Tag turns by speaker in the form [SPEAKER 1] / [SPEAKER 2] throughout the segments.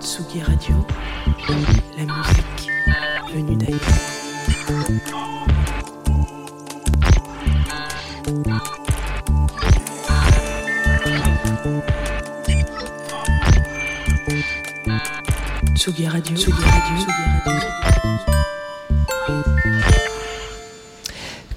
[SPEAKER 1] Tsugi Radio, la musique venue d'ailleurs. Tsugi Radio, Radio, Radio.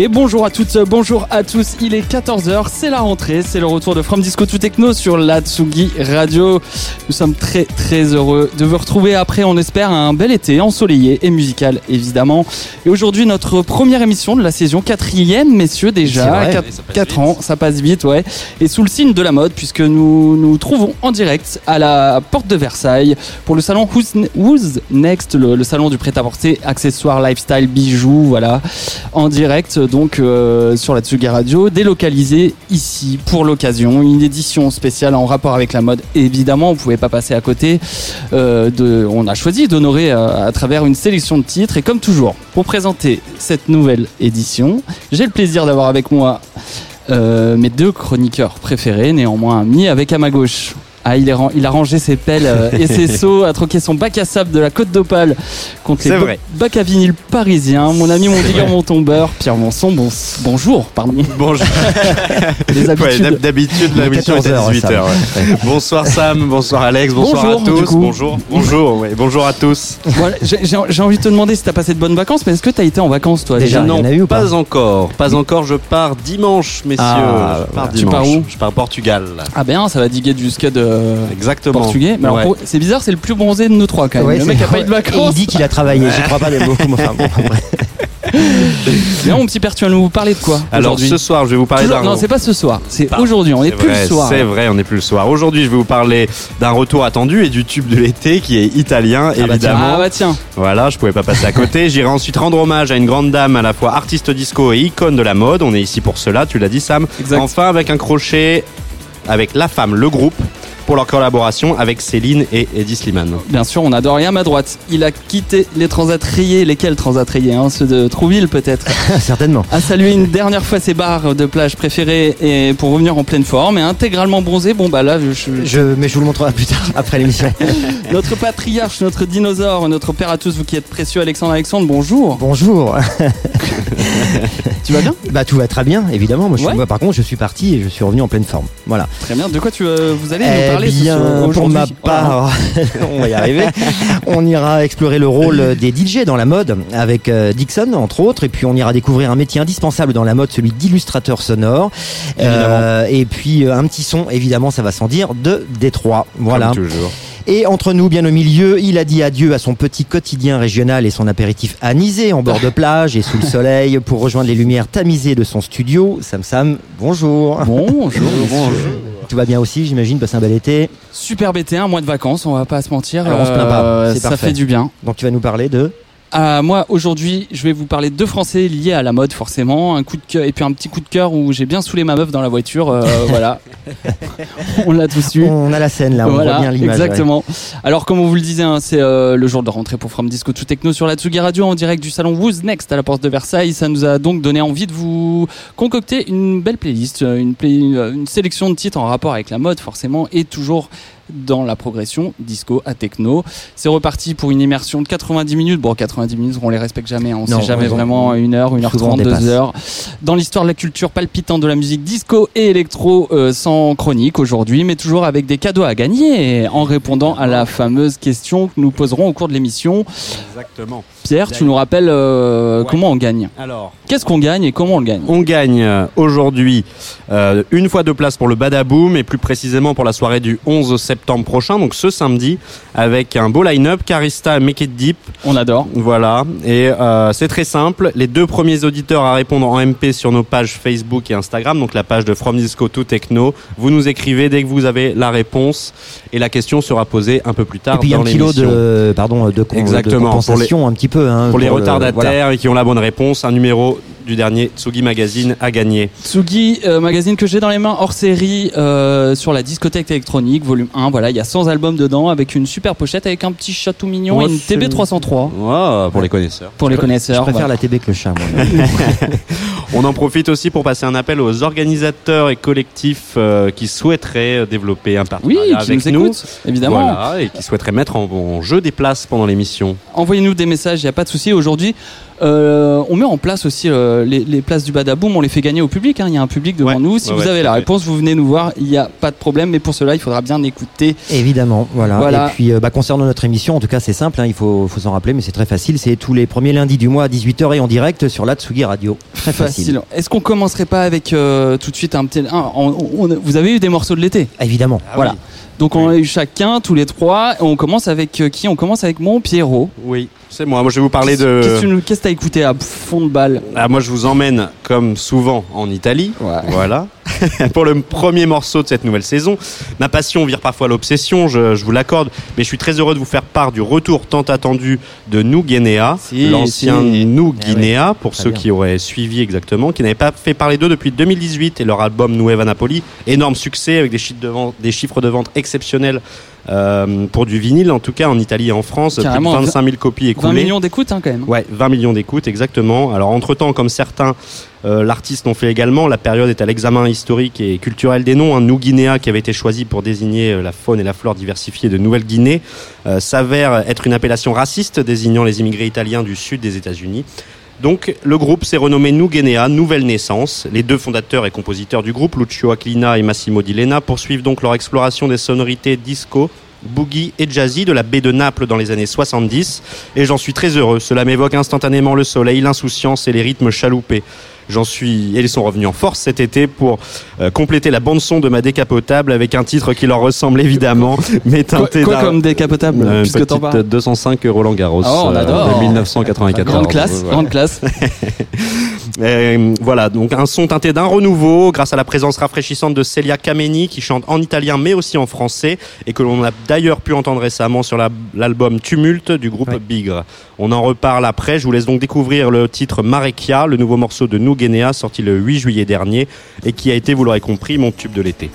[SPEAKER 2] Et bonjour à toutes, bonjour à tous, il est 14h, c'est la rentrée, c'est le retour de From Disco to Techno sur la Tsugi Radio. Nous sommes très très heureux de vous retrouver après, on espère, un bel été ensoleillé et musical évidemment. Et aujourd'hui notre première émission de la saison quatrième, messieurs déjà,
[SPEAKER 3] vrai.
[SPEAKER 2] 4,
[SPEAKER 4] Oui, ça passe vite.
[SPEAKER 2] ans, ça passe vite, ouais. Et sous le signe de la mode, puisque nous nous trouvons en direct à la porte de Versailles pour le salon Who's, Who's Next, le, le salon du prêt-à-porter, accessoires, lifestyle, bijoux, voilà, en direct donc euh, sur la Tsugi Radio, délocalisé ici pour l'occasion, une édition spéciale en rapport avec la mode. Évidemment, on pouvait pas passer à côté. euh, on a choisi d'honorer euh, à travers une sélection de titres et comme toujours, pour présenter cette nouvelle édition, j'ai le plaisir d'avoir avec moi mes deux chroniqueurs préférés, néanmoins amis, avec à ma gauche. Ah, il, est ran- il a rangé ses pelles euh, et ses seaux, a troqué son bac à sable de la Côte d'Opale contre les
[SPEAKER 4] vrai.
[SPEAKER 2] bacs à vinyle parisiens. Mon ami, mon digger, mon tombeur, Pierre Monson, bon, bonjour, pardon.
[SPEAKER 4] Bonjour. D'habitude, la mission est
[SPEAKER 3] 14
[SPEAKER 4] à
[SPEAKER 3] heures,
[SPEAKER 4] 18h.
[SPEAKER 3] Sam.
[SPEAKER 4] Bonsoir Sam, bonsoir Alex, bonsoir
[SPEAKER 2] Bonjour,
[SPEAKER 4] à tous. Bonjour, bonjour, ouais, bonjour à tous.
[SPEAKER 2] Voilà, j'ai- envie de te demander si t'as passé de bonnes vacances, mais est-ce que t'as été en vacances toi
[SPEAKER 3] Déjà,
[SPEAKER 2] déjà
[SPEAKER 3] il y en a eu ou pas
[SPEAKER 4] pas encore, pas encore. Je pars dimanche, messieurs.
[SPEAKER 3] Ah,
[SPEAKER 4] je pars
[SPEAKER 2] voilà. Tu
[SPEAKER 4] dimanche.
[SPEAKER 2] pars où
[SPEAKER 4] Je pars au Portugal.
[SPEAKER 2] Ah ben, ça va diguer scud euh,
[SPEAKER 4] Exactement.
[SPEAKER 2] portugais. Mais alors,
[SPEAKER 4] Ouais.
[SPEAKER 2] pour- c'est bizarre, c'est le plus bronzé de nous trois quand même.
[SPEAKER 3] Ouais,
[SPEAKER 2] le
[SPEAKER 3] c'est-
[SPEAKER 2] mec a pas eu de
[SPEAKER 3] Et
[SPEAKER 2] vacances.
[SPEAKER 3] il dit qu'il a travaillé, j'y crois pas des beaucoup. mais enfin, bon, après.
[SPEAKER 2] Mais mon petit père, tu vas nous parler de quoi
[SPEAKER 4] Alors
[SPEAKER 2] aujourd'hui
[SPEAKER 4] ce soir, je vais vous parler
[SPEAKER 2] Toujours-
[SPEAKER 4] d'un.
[SPEAKER 2] Non, c'est pas ce soir, c'est aujourd'hui. On n'est
[SPEAKER 4] C'est
[SPEAKER 2] plus
[SPEAKER 4] vrai,
[SPEAKER 2] le soir.
[SPEAKER 4] C'est vrai, on n'est plus le soir. Aujourd'hui, je vais vous parler d'un retour attendu et du tube de l'été qui est italien,
[SPEAKER 3] bah tiens.
[SPEAKER 4] évidemment.
[SPEAKER 2] Ah bah tiens.
[SPEAKER 4] Voilà, je pouvais pas passer à côté. J'irai ensuite rendre hommage à une grande dame à la fois artiste disco et icône de la mode. On est ici pour cela, tu l'as dit Sam.
[SPEAKER 2] Exact.
[SPEAKER 4] Enfin avec un crochet avec La Femme, le groupe, pour leur collaboration avec Céline et Eddie Slimane.
[SPEAKER 2] Bien sûr, on adore. Et à ma droite, il a quitté les transats rayés. Lesquels transats rayés hein Ceux de Trouville peut-être.
[SPEAKER 3] Certainement.
[SPEAKER 2] a salué une dernière fois ses bars de plage préférés et pour revenir en pleine forme et intégralement bronzé. Bon bah là, je-
[SPEAKER 3] Je, mais je vous le montrerai plus tard, après l'émission.
[SPEAKER 2] notre patriarche, notre dinosaure, notre père à tous, vous qui êtes précieux, Alexandre Alexandre, bonjour.
[SPEAKER 3] Bonjour.
[SPEAKER 2] Tu vas bien?
[SPEAKER 3] Bah tout va très bien, évidemment. Moi, je suis- moi, par contre, je suis parti et je suis revenu en pleine forme. Voilà.
[SPEAKER 2] Très bien. De quoi tu euh, vous allez
[SPEAKER 3] Eh
[SPEAKER 2] nous parler
[SPEAKER 3] bien,
[SPEAKER 2] soir-
[SPEAKER 3] pour ma part, on va y arriver. On ira explorer le rôle des DJ dans la mode avec euh, Dixon, entre autres, et puis on ira découvrir un métier indispensable dans la mode, celui d'illustrateur sonore. Euh, et puis euh, un petit son, évidemment, ça va sans dire, de Détroit. Voilà.
[SPEAKER 4] Comme toujours.
[SPEAKER 3] Et entre nous, bien au milieu, il a dit adieu à son petit quotidien régional et son apéritif anisé en bord de plage et sous le soleil pour rejoindre les lumières tamisées de son studio. Sam Sam, bonjour.
[SPEAKER 2] Bonjour, bonjour.
[SPEAKER 3] Tout va bien aussi, j'imagine, passer un bel été.
[SPEAKER 2] Super BT, un mois de vacances, on va pas se mentir.
[SPEAKER 3] Alors, on se plaint pas,
[SPEAKER 2] Euh,
[SPEAKER 3] c'est
[SPEAKER 2] ça
[SPEAKER 3] parfait.
[SPEAKER 2] fait du bien.
[SPEAKER 3] Donc tu vas nous parler de...
[SPEAKER 2] Ah, moi, aujourd'hui, je vais vous parler de deux Français liés à la mode, forcément. Un coup de cœur, et puis un petit coup de cœur où j'ai bien saoulé ma meuf dans la voiture. euh, voilà. on l'a tous eu.
[SPEAKER 3] On a la scène là, on
[SPEAKER 2] voilà,
[SPEAKER 3] voit bien l'image. ouais.
[SPEAKER 2] exactement. Alors, comme on vous le disait, hein, c'est euh, le jour de rentrée pour From Disco to Techno sur la Tsugi Radio en direct du salon Who's Next à la porte de Versailles. Ça nous a donc donné envie de vous concocter une belle playlist, euh, une, play- une sélection de titres en rapport avec la mode, forcément, et toujours dans la progression disco à techno. C'est reparti pour une immersion de 90 minutes. Bon, 90 minutes, on les respecte jamais. hein. On
[SPEAKER 3] Non,
[SPEAKER 2] sait jamais
[SPEAKER 3] on-
[SPEAKER 2] vraiment une heure, une heure
[SPEAKER 3] souvent on
[SPEAKER 2] trente, deux
[SPEAKER 3] dépasse.
[SPEAKER 2] heures. Dans l'histoire de la culture palpitante de la musique disco et électro, euh, sans chronique aujourd'hui, mais toujours avec des cadeaux à gagner en répondant à la fameuse question que nous poserons au cours de l'émission.
[SPEAKER 4] Exactement.
[SPEAKER 2] Pierre, tu nous rappelles euh,
[SPEAKER 4] Ouais.
[SPEAKER 2] comment on gagne?
[SPEAKER 4] Alors,
[SPEAKER 2] Qu'est-ce qu'on gagne et comment on le gagne?
[SPEAKER 4] On gagne euh, aujourd'hui euh, une fois de place pour le Badaboom et plus précisément pour la soirée du 11 septembre septembre prochain, donc ce samedi, avec un beau line-up, Carista, Make It Deep,
[SPEAKER 2] On adore.
[SPEAKER 4] voilà, et euh, c'est très simple. Les deux premiers auditeurs à répondre en MP sur nos pages Facebook et Instagram, donc la page de From Disco to Techno, vous nous écrivez dès que vous avez la réponse et la question sera posée un peu plus tard
[SPEAKER 3] Et puis
[SPEAKER 4] dans
[SPEAKER 3] un kilo de, pardon, de, con- de
[SPEAKER 4] Exactement, pour
[SPEAKER 3] compensation un petit peu. hein,
[SPEAKER 4] Pour les
[SPEAKER 3] le-
[SPEAKER 4] retardataires
[SPEAKER 3] voilà.
[SPEAKER 4] et qui ont la bonne réponse, un numéro du dernier Tsugi Magazine à gagner.
[SPEAKER 2] Tsugi, euh, magazine que j'ai dans les mains hors série euh, sur la discothèque électronique, volume 1. Voilà, il y a 100 albums dedans avec une super pochette avec un petit chat tout mignon
[SPEAKER 4] Ouais,
[SPEAKER 2] et une
[SPEAKER 4] c'est-
[SPEAKER 2] TB303
[SPEAKER 4] Ouais, pour les connaisseurs.
[SPEAKER 2] pour les
[SPEAKER 3] Je
[SPEAKER 2] connaisseurs.
[SPEAKER 3] préfère
[SPEAKER 2] voilà.
[SPEAKER 3] la TB que le chat, moi.
[SPEAKER 4] On en profite aussi pour passer un appel aux organisateurs et collectifs euh, qui souhaiteraient développer un
[SPEAKER 2] Oui,
[SPEAKER 4] partenariat
[SPEAKER 2] qui
[SPEAKER 4] avec
[SPEAKER 2] nous évidemment.
[SPEAKER 4] Voilà, et qui souhaiteraient mettre en, en jeu des places pendant l'émission.
[SPEAKER 2] Envoyez-nous des messages, il n'y a pas de souci. Aujourd'hui, euh, on met en place aussi euh, les, les places du Badaboom, on les fait gagner au public. hein. Il y a un public devant
[SPEAKER 4] Ouais,
[SPEAKER 2] nous. Si
[SPEAKER 4] ouais,
[SPEAKER 2] vous
[SPEAKER 4] ouais,
[SPEAKER 2] avez la
[SPEAKER 4] fait.
[SPEAKER 2] réponse, vous venez nous voir, il n'y a pas de problème. Mais pour cela, il faudra bien écouter.
[SPEAKER 3] Évidemment, voilà.
[SPEAKER 2] Voilà.
[SPEAKER 3] Et puis, euh, bah, concernant notre émission, en tout cas, c'est simple, hein, il faut, faut s'en rappeler, mais c'est très facile. C'est tous les premiers lundis du mois à 18h et en direct sur la Tsugi Radio. Très facile.
[SPEAKER 2] Est-ce qu'on commencerait pas avec euh, tout de suite un petit. un- on- on- vous avez eu des morceaux de l'été?
[SPEAKER 3] Évidemment.
[SPEAKER 2] Voilà. Donc on a eu chacun, tous les trois. On commence avec euh, qui? On commence avec mon Pierrot.
[SPEAKER 4] Oui, c'est moi. Moi, je vais vous parler
[SPEAKER 2] Qu'est-ce que tu
[SPEAKER 4] de.
[SPEAKER 2] qu'est-ce que t'as écouté à fond de balle?
[SPEAKER 4] Ah, moi, je vous emmène, comme souvent, en Italie.
[SPEAKER 2] Ouais.
[SPEAKER 4] Voilà. Pour le premier morceau de cette nouvelle saison. Ma passion vire parfois l'obsession, je, je vous l'accorde, mais je suis très heureux de vous faire part du retour tant attendu de New Guinea,
[SPEAKER 2] Si,
[SPEAKER 4] l'ancien
[SPEAKER 2] si.
[SPEAKER 4] New
[SPEAKER 3] Eh
[SPEAKER 4] Guinea, pour ceux
[SPEAKER 3] bien.
[SPEAKER 4] qui auraient suivi exactement, qui n'avaient pas fait parler d'eux depuis 2018 et leur album Nueva Napoli, énorme succès avec des chiffres de vente, des chiffres de vente exceptionnels euh, pour du vinyle, en tout cas en Italie et en France,
[SPEAKER 2] Carrément,
[SPEAKER 4] plus de 25 000 copies
[SPEAKER 2] 20
[SPEAKER 4] écoulées.
[SPEAKER 2] millions d'écoutes hein, quand même.
[SPEAKER 4] Ouais, 20 millions d'écoutes, exactement. Alors, entre-temps, comme certains, euh, l'artiste l'ont fait également, la période est à l'examen historique et culturel des noms. Un New Guinea, qui avait été choisi pour désigner euh, la faune et la flore diversifiée de Nouvelle-Guinée, euh, s'avère être une appellation raciste désignant les immigrés italiens du sud des États-Unis. Donc, le groupe s'est renommé New Nouvelle Naissance. Les deux fondateurs et compositeurs du groupe, Lucio Aquilina et Massimo Di Lena, poursuivent donc leur exploration des sonorités disco, boogie et jazzy de la baie de Naples dans les années 70. Et j'en suis très heureux. Cela m'évoque instantanément le soleil, l'insouciance et les rythmes chaloupés. J'en suis, et ils sont revenus en force cet été pour euh, compléter la bande son de ma décapotable avec un titre qui leur ressemble évidemment, mais
[SPEAKER 2] Quoi,
[SPEAKER 4] teinté
[SPEAKER 2] quoi
[SPEAKER 4] d'un-
[SPEAKER 2] comme décapotable
[SPEAKER 4] euh,
[SPEAKER 2] puisque
[SPEAKER 4] petite
[SPEAKER 2] parles
[SPEAKER 4] 205 Roland Garros
[SPEAKER 2] Oh, on
[SPEAKER 4] euh,
[SPEAKER 2] adore.
[SPEAKER 4] de 1994.
[SPEAKER 2] Grande classe, grande classe.
[SPEAKER 4] Euh, voilà, donc un son teinté d'un renouveau grâce à la présence rafraîchissante de Celia Kameni qui chante en italien mais aussi en français et que l'on a d'ailleurs pu entendre récemment sur la- l'album Tumulte du groupe
[SPEAKER 3] Ouais.
[SPEAKER 4] Bigre. On en reparle après, je vous laisse donc découvrir le titre Marekia, le nouveau morceau de New Guinea sorti le 8 juillet dernier et qui a été, vous l'aurez compris, mon tube de l'été.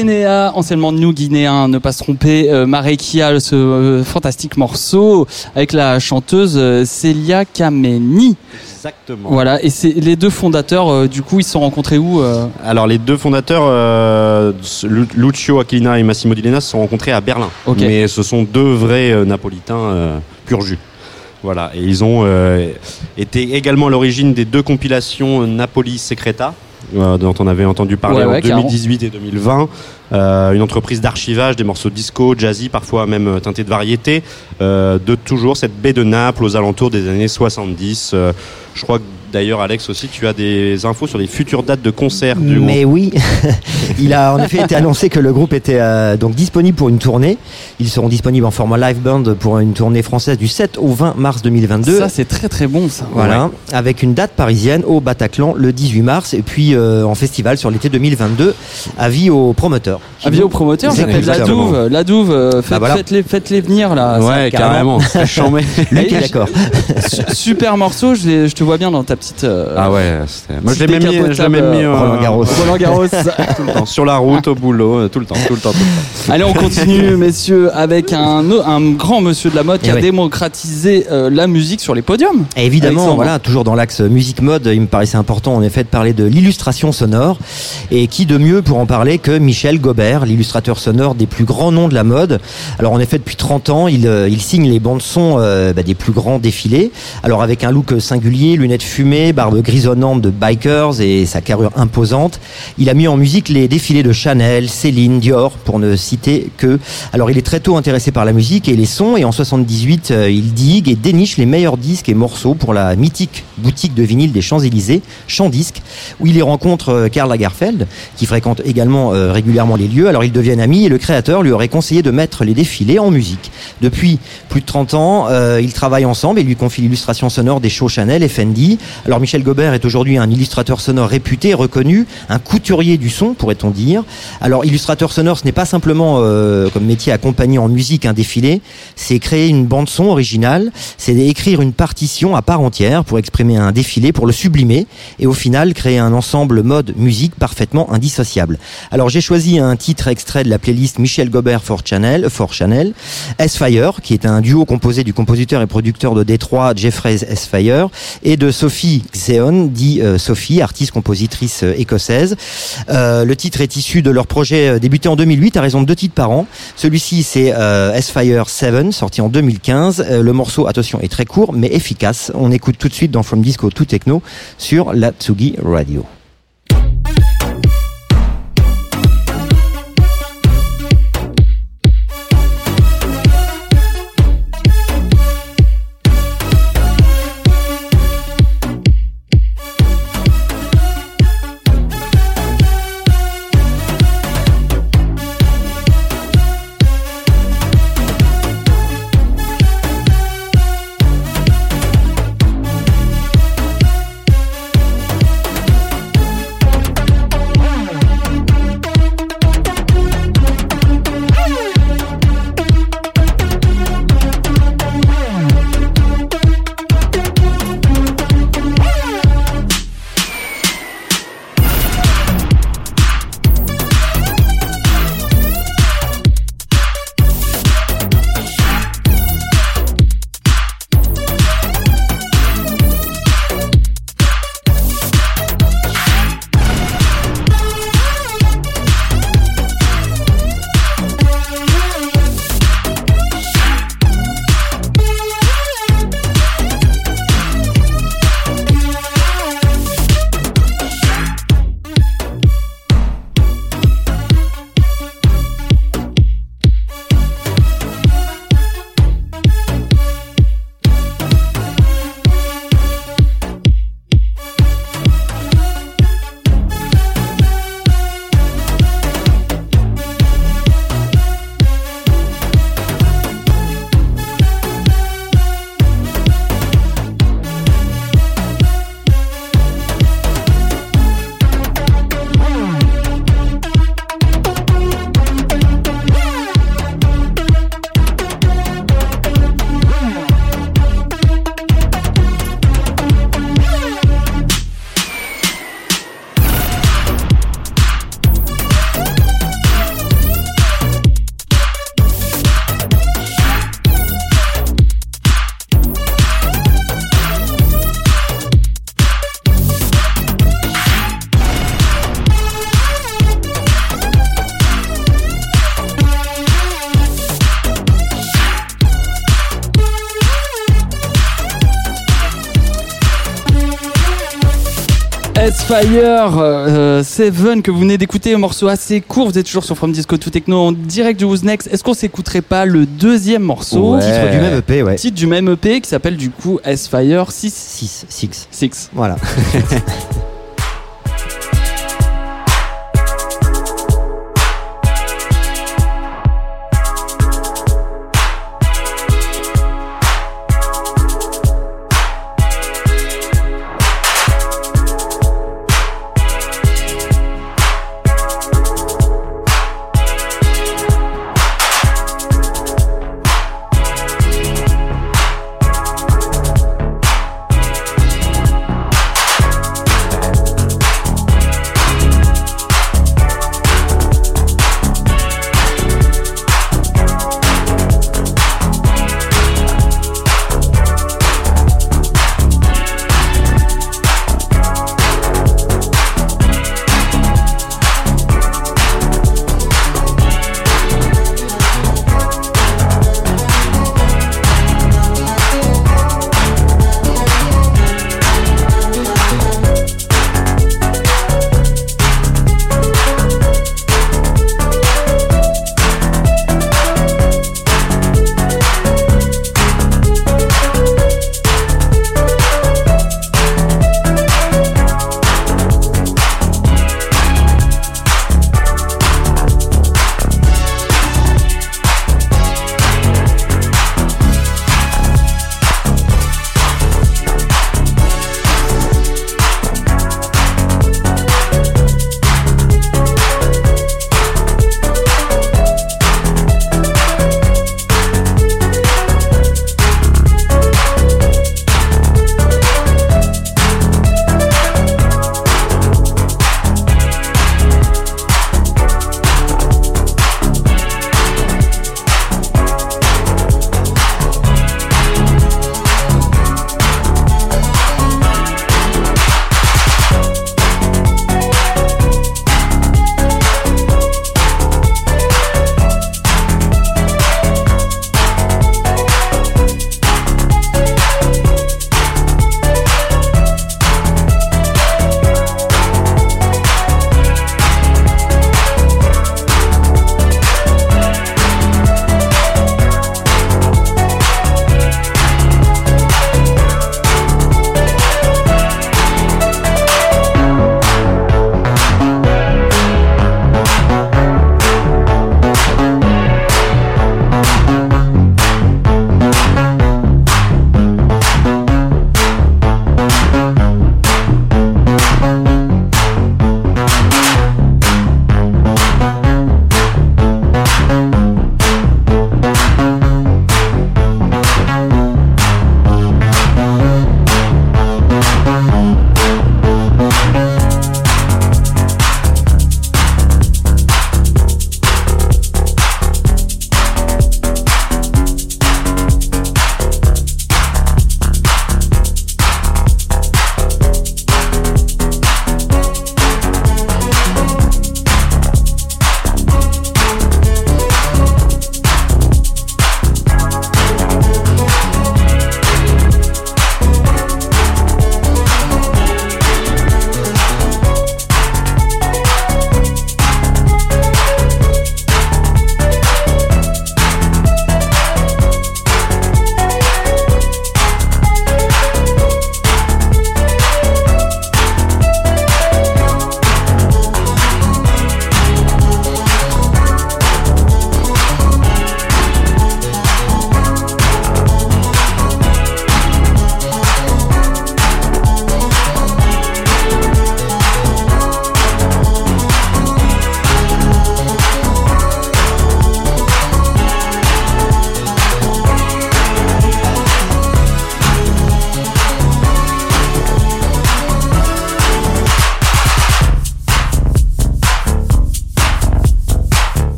[SPEAKER 2] Guinea, anciennement New Guinéen, ne pas se tromper, euh, Marekia, ce euh, fantastique morceau avec la chanteuse euh, Celia Kameni.
[SPEAKER 4] Exactement.
[SPEAKER 2] Voilà, et c'est les deux fondateurs, euh, du coup, ils se sont rencontrés où euh
[SPEAKER 4] Alors les deux fondateurs, Lu- Lucio Aquilina et Massimo Di Lena, se sont rencontrés à Berlin. Mais ce sont deux vrais napolitains pur jus. Voilà, et ils ont été également à l'origine des deux compilations Napoli Secreta, euh, dont on avait entendu parler
[SPEAKER 2] Ouais,
[SPEAKER 4] en
[SPEAKER 2] ouais, carrément.
[SPEAKER 4] 2018 et 2020. Euh, une entreprise d'archivage des morceaux disco, jazzy, parfois même euh, teintés de variété, de toujours cette baie de Naples aux alentours des années 70. Euh, je crois que d'ailleurs, Alex aussi, tu as des infos sur les futures dates de concerts du
[SPEAKER 3] Mais oui, il a en effet été annoncé que le groupe était euh, donc disponible pour une tournée. Ils seront disponibles en format live band pour une tournée française du 7 au 20 mars 2022.
[SPEAKER 2] Ça, c'est très très bon, ça.
[SPEAKER 3] Voilà, avec une date parisienne au Bataclan le 18 mars et puis euh, en festival sur l'été 2022. Avis aux promoteurs.
[SPEAKER 2] Avis aux promoteurs, la douve, la douve, euh, faites,
[SPEAKER 3] Bah voilà.
[SPEAKER 2] faites-les, faites-les venir là. Ça,
[SPEAKER 4] Ouais, carrément. C'est chambé.
[SPEAKER 3] Lui qui est d'accord.
[SPEAKER 2] Su- Super morceau, je, je te vois bien dans ta petite. Euh,
[SPEAKER 4] Ah ouais, c'était- moi je l'ai même mis, je même mis
[SPEAKER 2] euh,
[SPEAKER 4] euh,
[SPEAKER 3] Roland Garros.
[SPEAKER 2] Roland Garros.
[SPEAKER 4] tout le temps, sur la route, au boulot, tout le temps, tout le temps, tout le temps.
[SPEAKER 2] Allez, on continue, messieurs, avec un, grand monsieur de la mode qui
[SPEAKER 3] Eh
[SPEAKER 2] a
[SPEAKER 3] ouais.
[SPEAKER 2] démocratisé euh, la musique sur les podiums.
[SPEAKER 3] Et évidemment,
[SPEAKER 2] Alexandre.
[SPEAKER 3] voilà, toujours dans l'axe musique mode, il me paraissait important en effet de parler de l'illustration sonore. Et qui de mieux pour en parler que Michel Gobert, l'illustrateur sonore des plus grands noms de la mode. Alors en effet, depuis 30 ans, il, il signe les bandes son euh, bah, des plus grands défilés. Alors avec un look singulier, lunettes fumées, barbe grisonnante de bikers et sa carrure imposante, il a mis en musique les défilés de Chanel, Céline, Dior, pour ne citer que. Alors il est très tôt intéressé par la musique et les sons et en 78, euh, il digue et déniche les meilleurs disques et morceaux pour la mythique boutique de vinyle des Champs-Élysées, Champ-Disque, où il y rencontre euh, Karl Lagerfeld, qui fréquente également euh, régulièrement les lieux. Alors ils deviennent amis et le créateur lui aurait conseillé de mettre les défilés en musique. Depuis plus de 30 ans, ils travaillent ensemble et lui confie l'illustration sonore des shows Chanel et Fendi. Alors Michel Gobert est aujourd'hui un illustrateur sonore réputé, reconnu, un couturier du son, pourrait-on dire. Alors illustrateur sonore, ce n'est pas simplement euh, comme métier accompagner en musique un défilé, c'est créer une bande son originale, c'est écrire une partition à part entière pour exprimer un défilé, pour le sublimer et au final créer un ensemble mode musique parfaitement indissociable. Alors j'ai choisi un titre extrait de la playlist Michel Gobert for Chanel, for Chanel, S-Fire, qui est un duo composé du compositeur et producteur de Détroit Jeffrey S-Fire et de Sophie Xeon, dit euh, Sophie, artiste-compositrice euh, écossaise. Euh, le titre est issu de leur projet débuté en 2008 à raison de deux titres par an. Celui-ci c'est S-Fire 7, sorti en 2015. Euh, le morceau, attention, est très court mais efficace. On écoute tout de suite dans From Disco to Techno sur la Tsugi Radio.
[SPEAKER 2] S-Fire euh, Seven que vous venez d'écouter, un morceau assez court. Vous êtes toujours sur From Disco to Techno en direct du Who's Next. Est-ce qu'on s'écouterait pas le deuxième morceau
[SPEAKER 3] Ouais. Titre du même EP, ouais.
[SPEAKER 2] Titre du même EP qui s'appelle du coup S-Fire 6
[SPEAKER 3] 6, 6.
[SPEAKER 2] 6.
[SPEAKER 3] Voilà.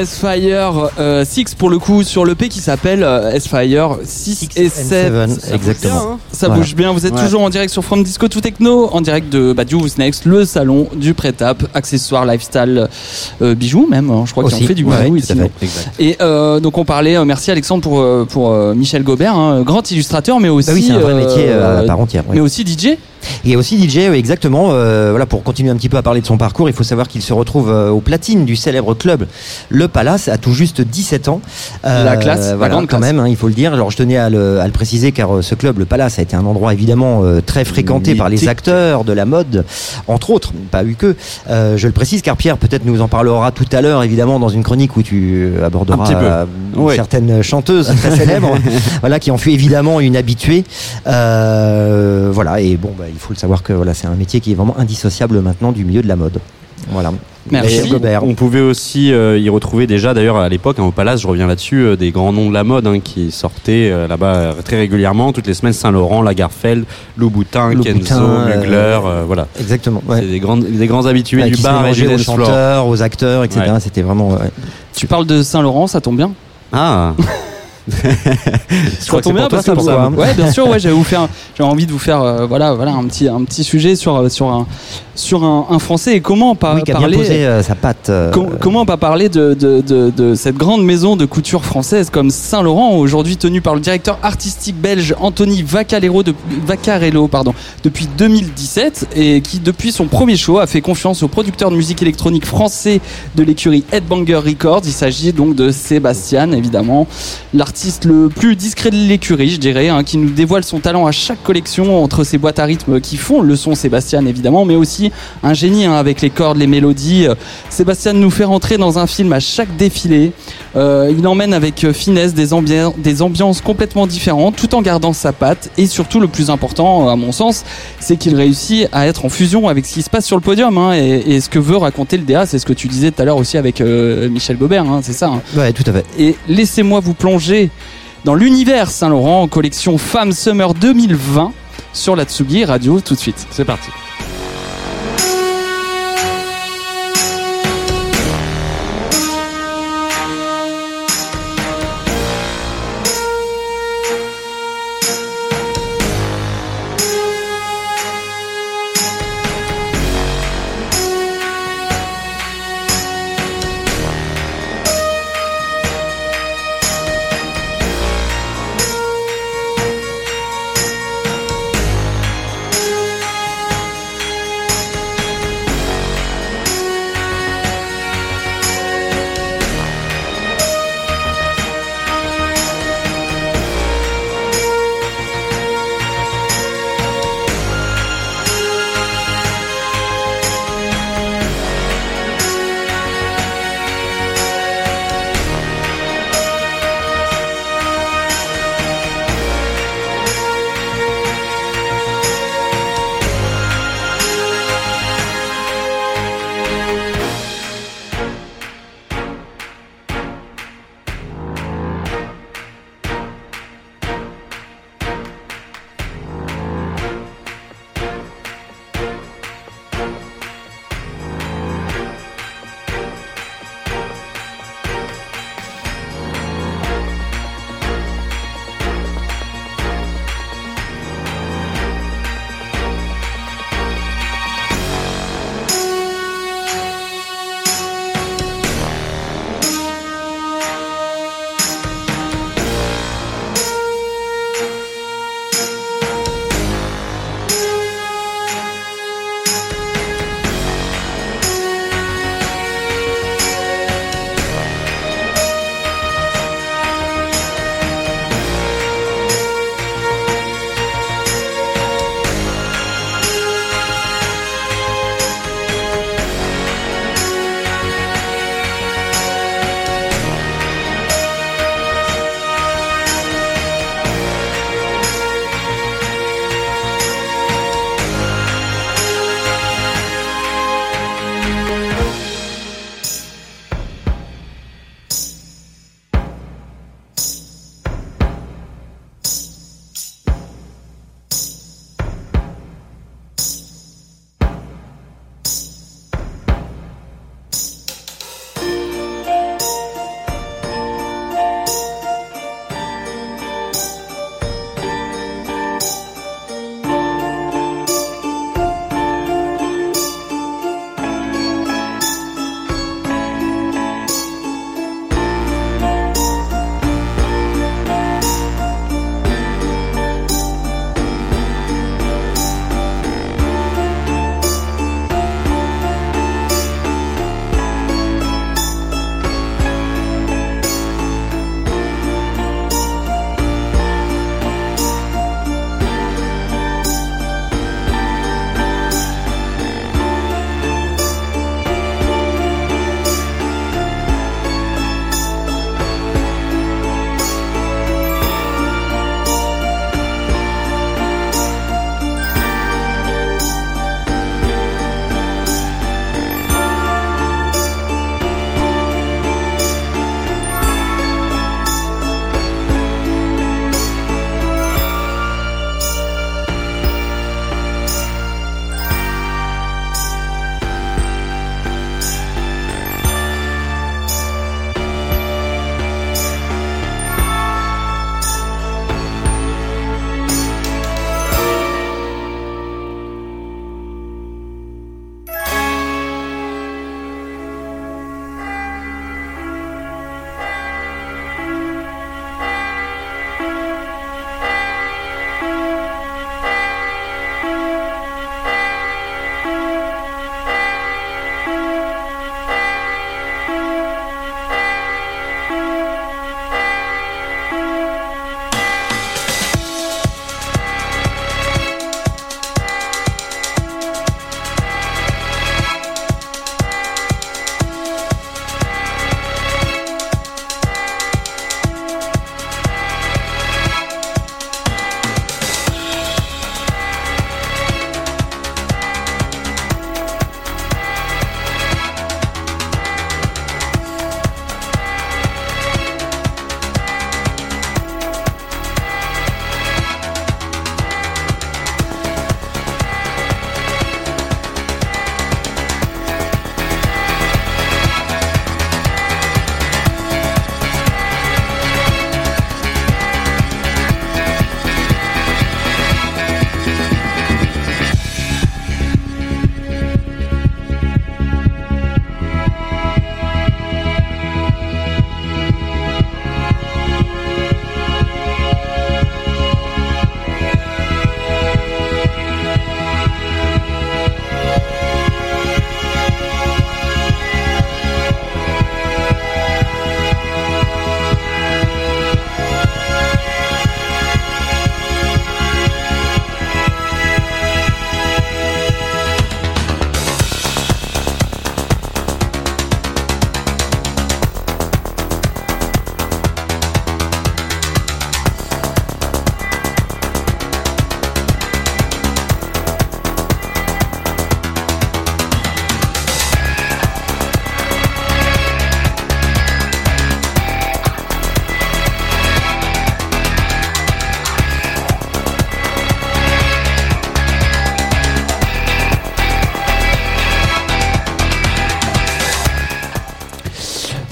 [SPEAKER 2] S-Fire 6 pour le coup sur le P qui s'appelle euh, S-Fire 6
[SPEAKER 3] Six
[SPEAKER 2] et
[SPEAKER 3] and
[SPEAKER 2] 7.
[SPEAKER 3] seven,
[SPEAKER 2] Ça bouge
[SPEAKER 3] exactement.
[SPEAKER 2] Ça
[SPEAKER 3] Voilà.
[SPEAKER 2] bouge bien. Vous êtes
[SPEAKER 4] Ouais.
[SPEAKER 2] toujours en direct sur From Disco to Techno, en direct de bah, du Who's Next, le salon du prêt-à-up, accessoires, lifestyle, euh, bijoux même. hein. Je crois qu'ils ont
[SPEAKER 3] Aussi.
[SPEAKER 2] fait du
[SPEAKER 3] Ouais,
[SPEAKER 2] bijou ici. Et euh, donc on parlait, euh, merci Alexandre pour, pour euh, Michel Gobert, hein, grand illustrateur, mais aussi.
[SPEAKER 3] Bah oui, c'est un vrai
[SPEAKER 2] euh,
[SPEAKER 3] métier euh, à part entière. ouais.
[SPEAKER 2] Mais aussi DJ.
[SPEAKER 3] Et aussi DJ, exactement. euh, voilà, pour continuer un petit peu à parler de son parcours, il faut savoir qu'il se retrouve euh, au platine du célèbre club Le Palace à tout juste 17 ans. Euh,
[SPEAKER 2] La classe, la
[SPEAKER 3] voilà,
[SPEAKER 2] grande
[SPEAKER 3] quand
[SPEAKER 2] classe.
[SPEAKER 3] même, hein, il faut le dire. Alors je tenais à le, à le préciser car euh, ce club, le Palace, a été un endroit évidemment euh, très fréquenté par les acteurs de la mode, entre autres, pas eu que. Euh, je le précise car Pierre peut-être nous en parlera tout à l'heure, évidemment, dans une chronique où tu euh, aborderas certaines chanteuses très célèbres, voilà, qui en fut évidemment une habituée. Voilà, et bon, bah, il faut le savoir que voilà, c'est un métier qui est vraiment indissociable maintenant du milieu de la mode. Voilà.
[SPEAKER 2] Merci.
[SPEAKER 3] Gobert.
[SPEAKER 4] On pouvait aussi euh, y retrouver déjà, d'ailleurs à l'époque, hein, au Palace, je reviens là-dessus, euh, des grands noms de la mode hein, qui sortaient euh, là-bas euh, très régulièrement, toutes les semaines, Saint-Laurent, Lagarfeld, Louboutin, Kenzo, Mugler, euh, voilà.
[SPEAKER 3] Exactement. ouais.
[SPEAKER 4] C'est des, grandes, des grands habitués
[SPEAKER 3] Ouais,
[SPEAKER 4] du bar et du
[SPEAKER 3] mélangeaient aux chanteurs, aux acteurs, etc.
[SPEAKER 4] Ouais.
[SPEAKER 3] C'était vraiment. ouais.
[SPEAKER 2] Tu parles de Saint-Laurent, ça tombe bien?
[SPEAKER 4] Ah Je crois que
[SPEAKER 3] bien
[SPEAKER 4] pour toi,
[SPEAKER 3] parce que
[SPEAKER 4] ça.
[SPEAKER 2] Ouais, bien sûr. Ouais, j'avais envie de vous faire, euh, voilà, voilà, un petit, un petit sujet sur, sur un, sur un, un Français et comment pas
[SPEAKER 3] oui,
[SPEAKER 2] parler.
[SPEAKER 3] posé euh, sa patte. euh,
[SPEAKER 2] Com- comment pas parler de, de, de, de cette grande maison de couture française comme Saint-Laurent, aujourd'hui tenue par le directeur artistique belge Anthony Vaccarello, de, Vaccarello pardon, depuis 2017 et qui, depuis son premier show, a fait confiance au producteur de musique électronique français de l'écurie Headbanger Records. Il s'agit donc de Sébastien, évidemment, l'artiste le plus discret de l'écurie, je dirais, hein, qui nous dévoile son talent à chaque collection entre ses boîtes à rythme qui font le son Sébastien, évidemment, mais aussi un génie hein, avec les cordes, les mélodies. Euh, Sébastien nous fait rentrer dans un film à chaque défilé. Euh, il emmène avec euh, finesse des, ambian- des ambiances complètement différentes tout en gardant sa patte. Et surtout, le plus important, à mon sens, c'est qu'il réussit à être en fusion avec ce qui se passe sur le podium. hein, et, et ce que veut raconter le DA, c'est ce que tu disais tout à l'heure aussi avec euh, Michel Gobert, hein, c'est ça. hein.
[SPEAKER 3] Ouais, tout à fait.
[SPEAKER 2] Et laissez-moi vous plonger dans l'univers Saint-Laurent, collection Femmes Summer 2020 sur la Tsugi Radio tout de suite.
[SPEAKER 4] C'est parti.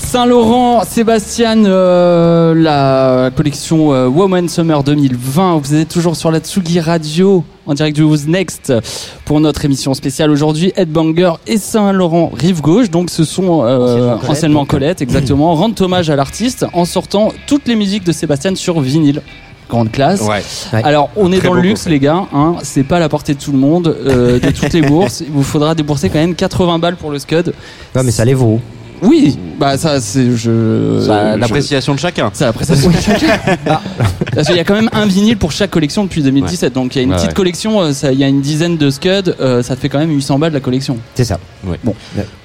[SPEAKER 2] Saint-Laurent, Sébastien, euh, la collection euh, Woman Summer 2020. Vous êtes toujours sur la Tsugi Radio en direct du Who's Next pour notre émission spéciale aujourd'hui. Headbanger et Saint-Laurent Rive Gauche. Donc ce sont euh,
[SPEAKER 3] Anciennement Colette,
[SPEAKER 2] anciennement
[SPEAKER 3] donc.
[SPEAKER 2] Colette, exactement. Rendent hommage à l'artiste en sortant toutes les musiques de Sébastien sur vinyle. Grande classe.
[SPEAKER 4] Ouais.
[SPEAKER 3] Ouais.
[SPEAKER 2] Alors, on est
[SPEAKER 4] Très
[SPEAKER 2] dans le luxe, les gars. Hein. C'est pas à la portée de tout le monde, euh, de toutes les bourses. Il vous faudra débourser quand même 80 balles pour le Scud.
[SPEAKER 3] Ouais, mais ça les vaut.
[SPEAKER 2] Oui, bah ça, c'est je.
[SPEAKER 5] Ça,
[SPEAKER 2] je-
[SPEAKER 5] L'appréciation de chacun.
[SPEAKER 2] C'est l'appréciation de chacun. Ah. Parce qu'il y a quand même un vinyle pour chaque collection depuis 2017. Donc il y a une
[SPEAKER 5] Ouais,
[SPEAKER 2] petite
[SPEAKER 5] ouais.
[SPEAKER 2] collection, euh, ça- il y a une dizaine de Scud, euh, ça te fait quand même 800 balles la collection.
[SPEAKER 3] C'est ça.
[SPEAKER 4] Ouais,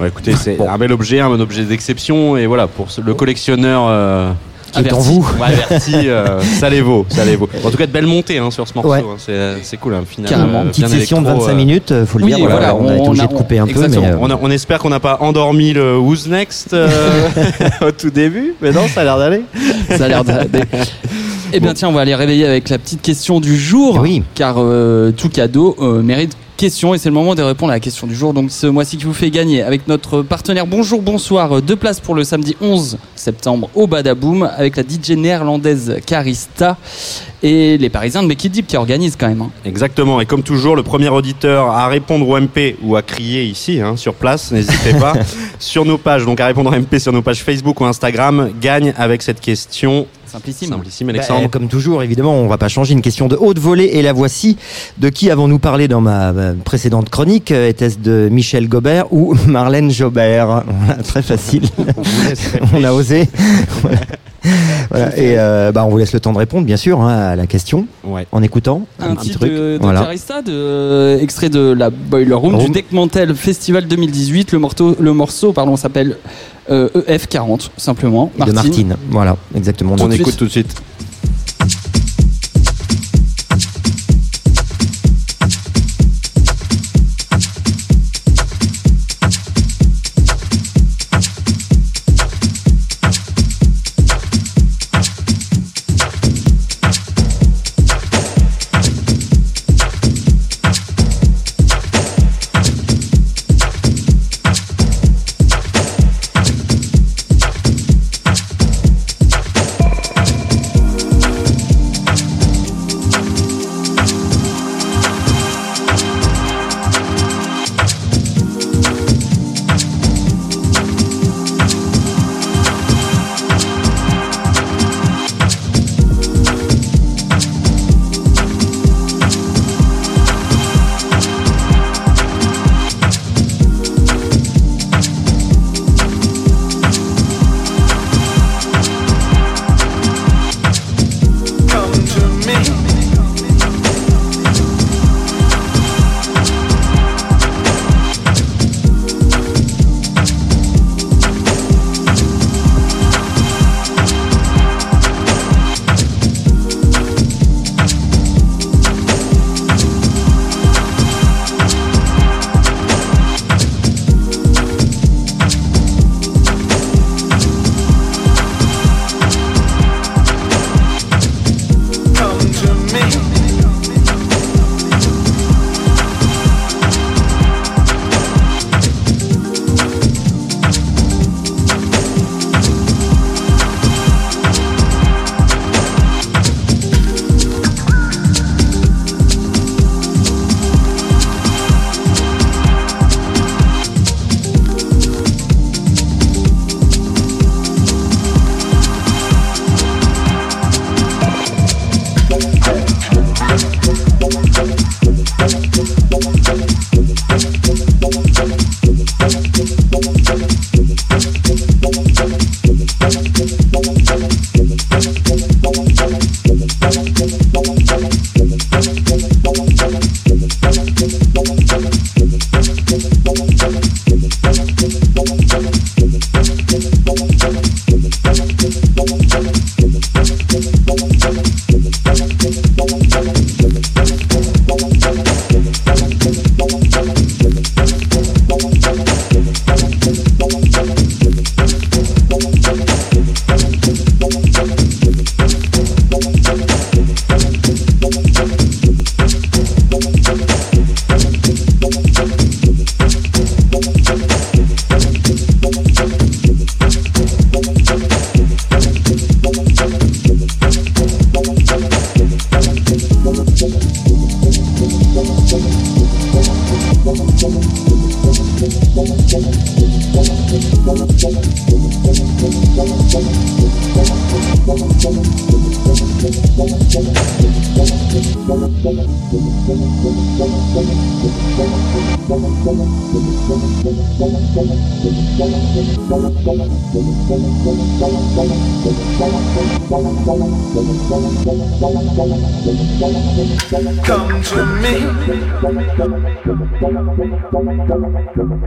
[SPEAKER 4] écoutez, c'est
[SPEAKER 3] Bon.
[SPEAKER 4] un bel objet, un bon objet d'exception, et voilà, pour ce- le collectionneur euh,
[SPEAKER 3] Qui est en
[SPEAKER 2] Averti.
[SPEAKER 3] vous.
[SPEAKER 4] averti, euh, ça les vaut, ça les vaut. En tout cas, de belles montées hein, sur ce morceau,
[SPEAKER 3] Ouais.
[SPEAKER 4] hein, c'est c'est cool, un final.
[SPEAKER 2] Carrément.
[SPEAKER 4] euh,
[SPEAKER 3] Petite session de
[SPEAKER 4] électro,
[SPEAKER 3] 25
[SPEAKER 4] euh,
[SPEAKER 3] minutes, euh, faut le
[SPEAKER 2] Oui,
[SPEAKER 3] dire.
[SPEAKER 2] voilà,
[SPEAKER 3] on a été obligé de couper un peu, mais. euh,
[SPEAKER 4] On, a- on espère qu'on n'a pas endormi le Who's Next euh, au tout début, mais non, ça a l'air d'aller.
[SPEAKER 2] Ça a l'air d'aller. Eh bien tiens, on va aller réveiller avec la petite question du jour.
[SPEAKER 3] Oui.
[SPEAKER 2] Car euh, tout cadeau euh, mérite et c'est le moment de répondre à la question du jour. Donc ce mois-ci qui vous fait gagner avec notre partenaire Bonjour Bonsoir, euh, deux places pour le samedi 11 septembre au Badaboom avec la DJ néerlandaise Carista et les Parisiens de Make It Deep qui organisent quand même. hein.
[SPEAKER 4] Exactement, et comme toujours, le premier auditeur à répondre au MP ou à crier ici, hein, sur place, n'hésitez pas, sur nos pages, donc à répondre au MP sur nos pages Facebook ou Instagram, gagne avec cette question
[SPEAKER 2] Simplissime.
[SPEAKER 4] simplissime,
[SPEAKER 3] Bah, comme toujours, évidemment, on va pas changer une question de haute volée et la voici. De qui avons-nous parlé dans ma euh, précédente chronique? Euh, Était-ce de Michel Gobert ou Marlène Jobert? Voilà, Très facile. on a osé. voilà. Voilà. Et euh, bah, on vous laisse le temps de répondre, bien sûr, hein, à la question
[SPEAKER 4] Ouais.
[SPEAKER 3] en écoutant
[SPEAKER 2] Un
[SPEAKER 3] petit
[SPEAKER 2] titre
[SPEAKER 3] truc.
[SPEAKER 2] de, de
[SPEAKER 3] Voilà.
[SPEAKER 2] Carista, de, euh, extrait de la Boiler Room,
[SPEAKER 3] Room.
[SPEAKER 2] du Deckmantel Festival 2018. Le morceau, le morceau pardon, s'appelle EF40, simplement.
[SPEAKER 3] de Martine. Voilà, exactement.
[SPEAKER 4] On écoute tout de suite.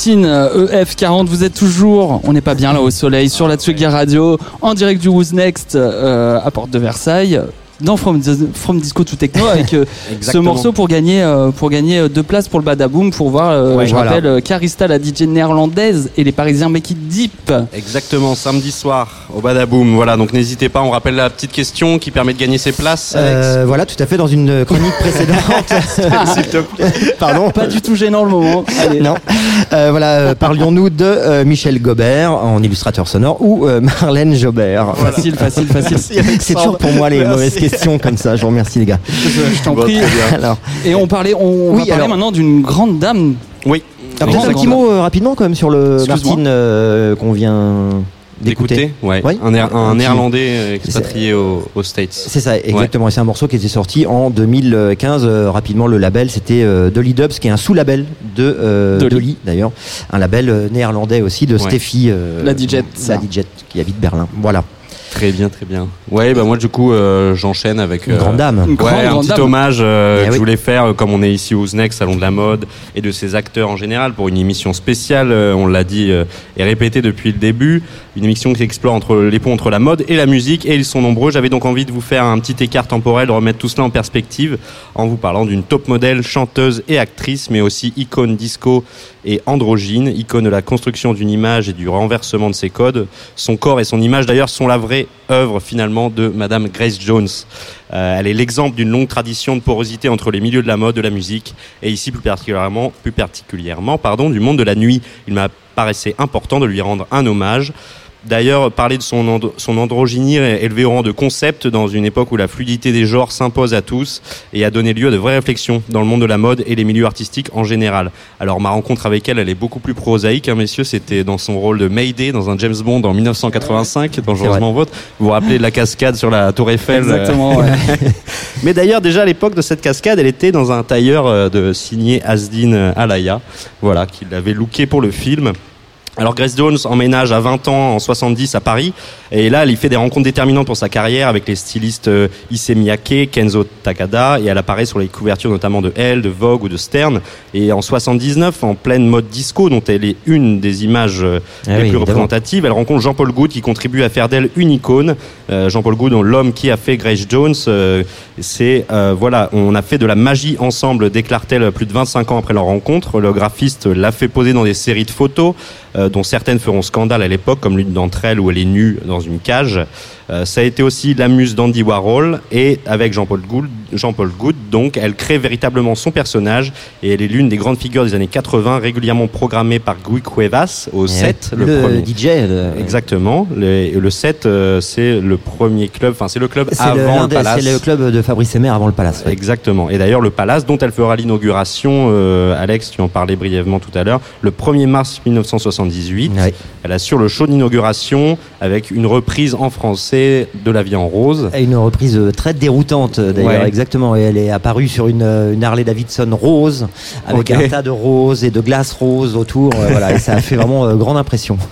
[SPEAKER 2] Martine, euh, EF40, vous êtes toujours, on n'est pas bien là au soleil, sur la Tsugi Radio, en direct du Who's Next euh, à Porte de Versailles. Dans From, From Disco to Techno avec euh, ce morceau pour gagner euh, pour gagner euh, deux places pour le Badaboom pour voir
[SPEAKER 3] Ouais,
[SPEAKER 2] je
[SPEAKER 3] voilà.
[SPEAKER 2] rappelle Carista la DJ néerlandaise et les Parisiens Make It Deep
[SPEAKER 4] Exactement, samedi soir au Badaboom. Voilà, donc n'hésitez pas, on rappelle la petite question qui permet de gagner ses places. Alex.
[SPEAKER 3] Euh, voilà, tout à fait, dans une chronique précédente.
[SPEAKER 4] S'il te plaît.
[SPEAKER 3] Pardon.
[SPEAKER 2] pas du tout gênant le moment Allez.
[SPEAKER 3] Non. Euh, voilà, parlions-nous de euh, Michel Gobert en illustrateur sonore ou euh, Marlène Jobert.
[SPEAKER 2] facile facile facile
[SPEAKER 3] C'est toujours pour moi les mauvaises questions comme ça. Je vous remercie les gars.
[SPEAKER 2] je, je t'en
[SPEAKER 4] Bon,
[SPEAKER 2] prie.
[SPEAKER 3] Alors,
[SPEAKER 2] et on parlait on
[SPEAKER 3] Oui,
[SPEAKER 2] va parler
[SPEAKER 3] alors-
[SPEAKER 2] maintenant d'une grande dame
[SPEAKER 4] Oui.
[SPEAKER 3] peut-être un petit mot euh, rapidement quand même sur le. Martine euh, qu'on vient d'écouter.
[SPEAKER 4] Ouais.
[SPEAKER 3] Oui.
[SPEAKER 4] Un, un néerlandais expatrié au- aux States.
[SPEAKER 3] C'est ça, exactement. Et c'est un morceau qui était sorti en 2015. euh, rapidement, le label, c'était euh, Dolly Dubs, qui est un sous-label de euh,
[SPEAKER 2] Dolly.
[SPEAKER 3] Dolly, d'ailleurs. Un label euh, néerlandais aussi de
[SPEAKER 4] Ouais.
[SPEAKER 3] Steffi. euh,
[SPEAKER 2] La DJ.
[SPEAKER 3] La DJ, qui habite Berlin. Voilà.
[SPEAKER 4] Très bien, très bien. Ouais, bah moi du coup, euh, j'enchaîne avec
[SPEAKER 3] Une
[SPEAKER 4] euh,
[SPEAKER 3] grande dame.
[SPEAKER 2] Une grande,
[SPEAKER 4] ouais, un
[SPEAKER 2] grande
[SPEAKER 4] petit
[SPEAKER 2] dame.
[SPEAKER 4] hommage euh,
[SPEAKER 3] Eh
[SPEAKER 4] que
[SPEAKER 3] oui.
[SPEAKER 4] je voulais faire, euh, comme on est ici au Zneck, Salon de la mode, et de ses acteurs en général, pour une émission spéciale, euh, on l'a dit euh, et répété depuis le début, une émission qui explore entre les ponts entre la mode et la musique, et ils sont nombreux. J'avais donc envie de vous faire un petit écart temporel, de remettre tout cela en perspective, en vous parlant d'une top modèle, chanteuse et actrice, mais aussi icône disco et androgyne, icône de la construction d'une image et du renversement de ses codes. Son corps et son image d'ailleurs sont la vraie œuvre finalement de Madame Grace Jones. Euh, elle est l'exemple d'une longue tradition de porosité entre les milieux de la mode, de la musique et ici plus particulièrement, plus particulièrement pardon, du monde de la nuit. Il m'a paraissait important de lui rendre un hommage. D'ailleurs, parler de son, andro- son androgynie est élevé au rang de concept dans une époque où la fluidité des genres s'impose à tous et a donné lieu à de vraies réflexions dans le monde de la mode et les milieux artistiques en général. Alors ma rencontre avec elle, elle est beaucoup plus prosaïque, hein, messieurs. C'était dans son rôle de Mayday dans un James Bond en 1985, Dangereusement Vôtre. Vous vous rappelez de la cascade sur la Tour Eiffel euh,
[SPEAKER 2] exactement ouais.
[SPEAKER 4] mais d'ailleurs, déjà à l'époque de cette cascade, elle était dans un tailleur euh, de signé Asdin Alaya, voilà, qui l'avait looké pour le film. Alors Grace Jones emménage à 20 ans en 70 à Paris et là elle y fait des rencontres déterminantes pour sa carrière avec les stylistes euh, Issey Miyake, Kenzo Takada et elle apparaît sur les couvertures notamment de Elle, de Vogue ou de Stern et en 79 en pleine mode disco dont elle est une des images euh,
[SPEAKER 3] Ah
[SPEAKER 4] les
[SPEAKER 3] oui,
[SPEAKER 4] plus
[SPEAKER 3] évidemment.
[SPEAKER 4] représentatives, elle rencontre Jean-Paul Goud qui contribue à faire d'elle une icône. Euh, Jean-Paul Goud, l'homme qui a fait Grace Jones, euh, c'est euh, voilà, on a fait de la magie ensemble, déclare-t-elle plus de 25 ans après leur rencontre. Le graphiste l'a fait poser dans des séries de photos, dont certaines feront scandale à l'époque, comme l'une d'entre elles où elle est nue dans une cage. Euh, ça a été aussi la muse d'Andy Warhol et avec Jean-Paul Gould, Jean-Paul Good, donc elle crée véritablement son personnage et elle est l'une des grandes figures des années 80, régulièrement programmée par Guy Cuevas au 7,
[SPEAKER 3] le,
[SPEAKER 4] le, premier.
[SPEAKER 3] DJ. le-
[SPEAKER 4] Exactement. Le, le 7, euh, c'est le premier club, enfin c'est le club avant le Palace.
[SPEAKER 3] c'est le club de Fabrice Emer avant le Palace. ouais.
[SPEAKER 4] Exactement. Et d'ailleurs, le Palace, dont elle fera l'inauguration, euh, Alex, tu en parlais brièvement tout à l'heure, le 1er mars 1978.
[SPEAKER 3] Ouais.
[SPEAKER 4] Elle assure le show d'inauguration avec une reprise en français de La vie en rose.
[SPEAKER 3] Et Une reprise euh, très déroutante euh, d'ailleurs,
[SPEAKER 4] Ouais.
[SPEAKER 3] exactement. Et elle est apparue sur une, euh, une Harley Davidson rose, avec un tas de roses et de glaces roses autour. euh, voilà, et ça a fait vraiment euh, grande impression.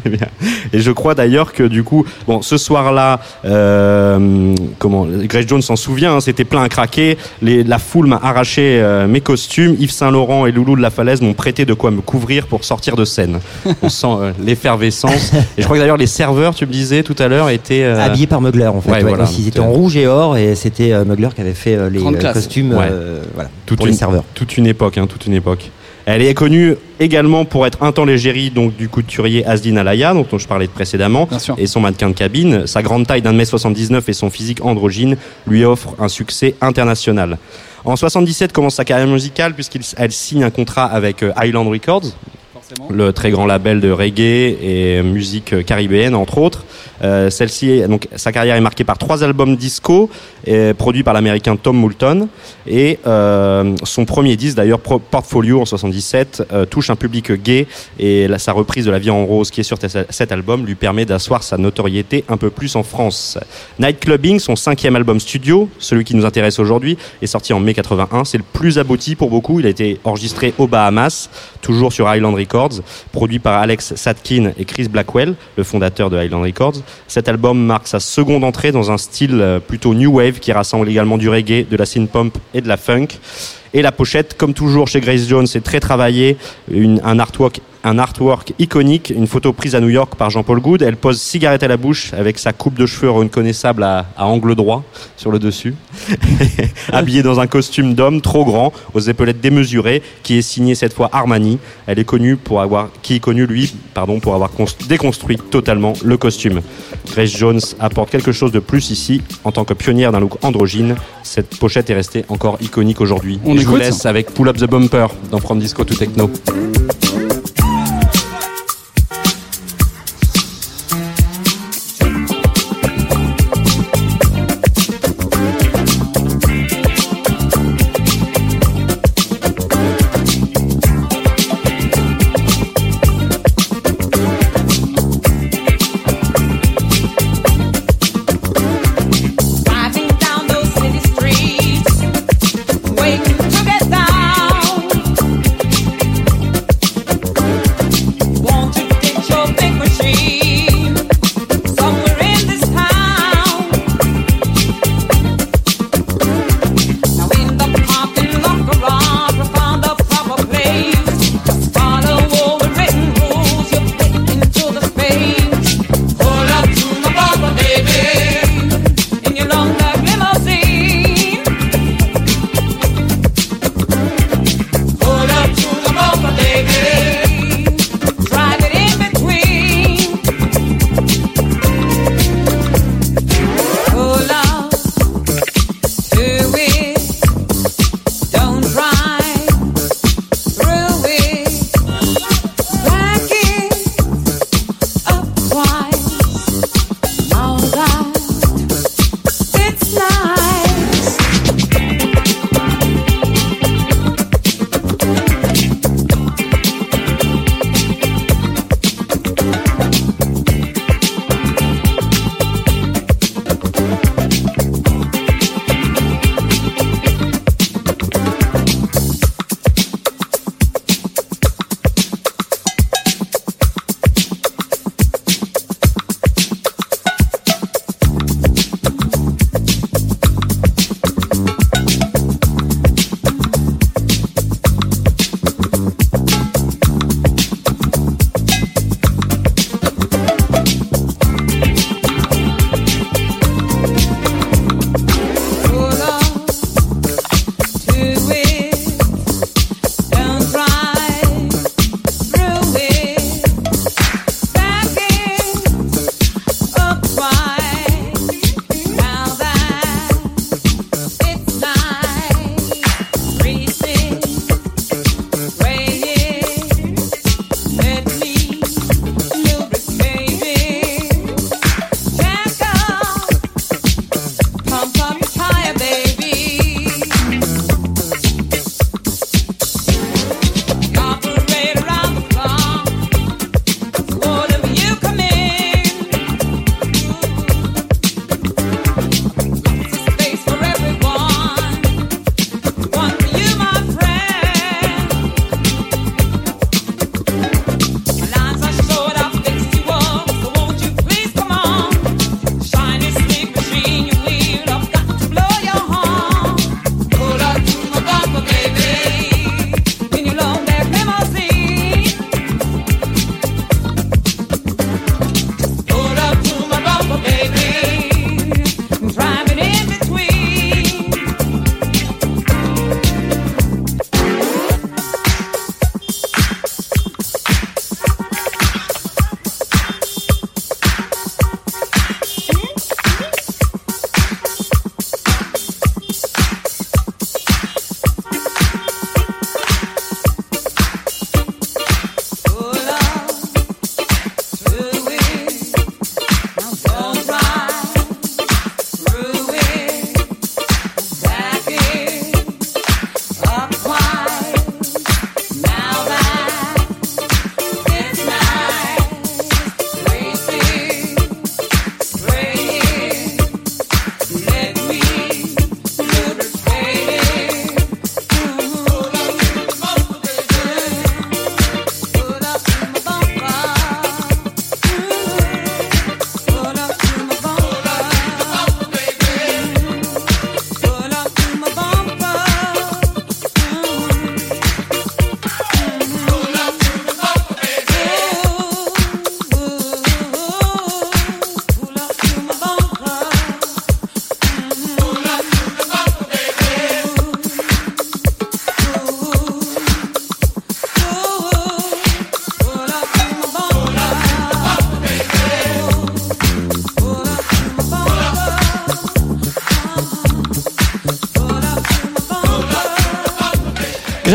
[SPEAKER 4] Très bien. Et je crois d'ailleurs que du coup, bon, ce soir-là, euh, comment, Grace Jones s'en souvient, hein, c'était plein à craquer. Les, la foule m'a arraché mes costumes. Yves Saint Laurent et Loulou de la Falaise m'ont prêté de quoi me couvrir pour sortir de scène. On sent l'effervescence. Et je crois que d'ailleurs les serveurs, tu me disais tout à l'heure, étaient euh,
[SPEAKER 3] Habillés par Mugler en fait.
[SPEAKER 4] ouais,
[SPEAKER 3] ouais,
[SPEAKER 4] voilà.
[SPEAKER 3] qu'ils étaient en rouge et or et c'était euh, Mugler qui avait fait euh, les euh, costumes
[SPEAKER 4] Ouais.
[SPEAKER 3] euh, voilà,
[SPEAKER 4] Toute
[SPEAKER 3] pour
[SPEAKER 4] une-
[SPEAKER 3] les serveurs.
[SPEAKER 4] toute une époque, hein, toute une époque. Elle est connue également pour être un temps l'égérie donc du couturier Asdin Alaya, dont je parlais précédemment, et son mannequin de cabine. Sa grande taille d'un mètre 79 et son physique androgyne lui offrent un succès international. En 77 commence sa carrière musicale puisqu'elle signe un contrat avec Island Records. Le très grand label de reggae et musique caribéenne entre autres. Euh, Celle-ci, donc sa carrière est marquée par trois albums disco produits par l'américain Tom Moulton et euh, son premier disque d'ailleurs Portfolio en 77 euh, touche un public gay et la- sa reprise de La Vie en rose qui est sur cet album lui permet d'asseoir sa notoriété un peu plus en France. Night Clubbing, son cinquième album studio, celui qui nous intéresse aujourd'hui, est sorti en mai 81. C'est le plus abouti pour beaucoup. Il a été enregistré aux Bahamas, toujours sur Island Records, produit par Alex Sadkin et Chris Blackwell, le fondateur de Island Records. Cet album marque sa seconde entrée dans un style euh, plutôt new wave qui rassemble également du reggae, de la synth et de la funk. Et la pochette, comme toujours chez Grace Jones, est très travaillée, une- un artwork un artwork iconique, une photo prise à New York par Jean-Paul Good. Elle pose cigarette à la bouche avec sa coupe de cheveux reconnaissable à, à angle droit sur le dessus, habillée dans un costume d'homme trop grand, aux épaulettes démesurées, qui est signé cette fois Armani. Elle est connue pour avoir, qui est connu lui, pardon, pour avoir const- déconstruit totalement le costume. Grace Jones apporte quelque chose de plus ici, en tant que pionnière d'un look androgyne. Cette pochette est restée encore iconique aujourd'hui.
[SPEAKER 2] On
[SPEAKER 4] je vous laisse avec Pull Up the Bumper dans From Disco to Techno.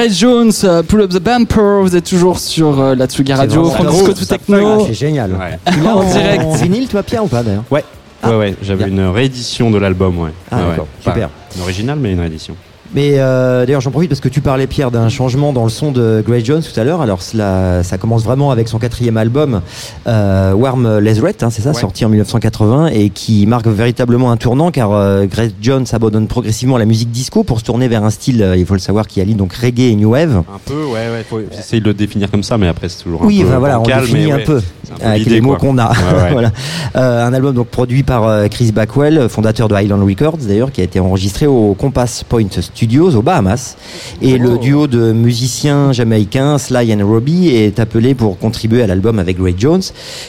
[SPEAKER 2] Grace Jones, euh, Pull Up the Bumper, vous êtes toujours sur euh, la Tsugi Radio,
[SPEAKER 3] vraiment
[SPEAKER 2] Francisco
[SPEAKER 4] ça
[SPEAKER 2] Techno.
[SPEAKER 3] Ah, c'est génial.
[SPEAKER 4] Ouais.
[SPEAKER 3] Tu l'as
[SPEAKER 2] En direct.
[SPEAKER 3] vinyle, toi, Pierre, ou pas d'ailleurs
[SPEAKER 4] Ouais, ouais, ouais. J'avais
[SPEAKER 3] Bien.
[SPEAKER 4] une réédition de l'album, ouais.
[SPEAKER 3] Ah,
[SPEAKER 4] Ouais, ouais.
[SPEAKER 3] d'accord.
[SPEAKER 4] Pas
[SPEAKER 3] Super.
[SPEAKER 4] Une originale, mais une réédition.
[SPEAKER 3] Mais euh, d'ailleurs, j'en profite parce que tu parlais, Pierre, d'un changement dans le son de Grace Jones tout à l'heure. Alors, cela, ça commence vraiment avec son quatrième album, euh, Warm Leatherette, hein, c'est ça,
[SPEAKER 4] Ouais.
[SPEAKER 3] sorti en 1980 et qui marque véritablement un tournant car euh, Grace Jones abandonne progressivement la musique disco pour se tourner vers un style, euh, il faut le savoir, qui allie donc reggae et new wave.
[SPEAKER 4] Un peu, ouais, ouais. Faut essayer de le définir comme ça, mais après, c'est toujours
[SPEAKER 3] Oui,
[SPEAKER 4] un peu
[SPEAKER 3] enfin, voilà, on
[SPEAKER 4] bancal,
[SPEAKER 3] définit
[SPEAKER 4] ouais, un peu
[SPEAKER 3] avec les mots qu'on a.
[SPEAKER 4] Ouais, ouais.
[SPEAKER 3] voilà. Euh, un album donc produit par euh, Chris Backwell, fondateur de Highland Records d'ailleurs, qui a été enregistré au Compass Point Studios aux Bahamas. Et le duo de musiciens jamaïcains Sly and Robbie est appelé pour contribuer à l'album avec Ray Jones,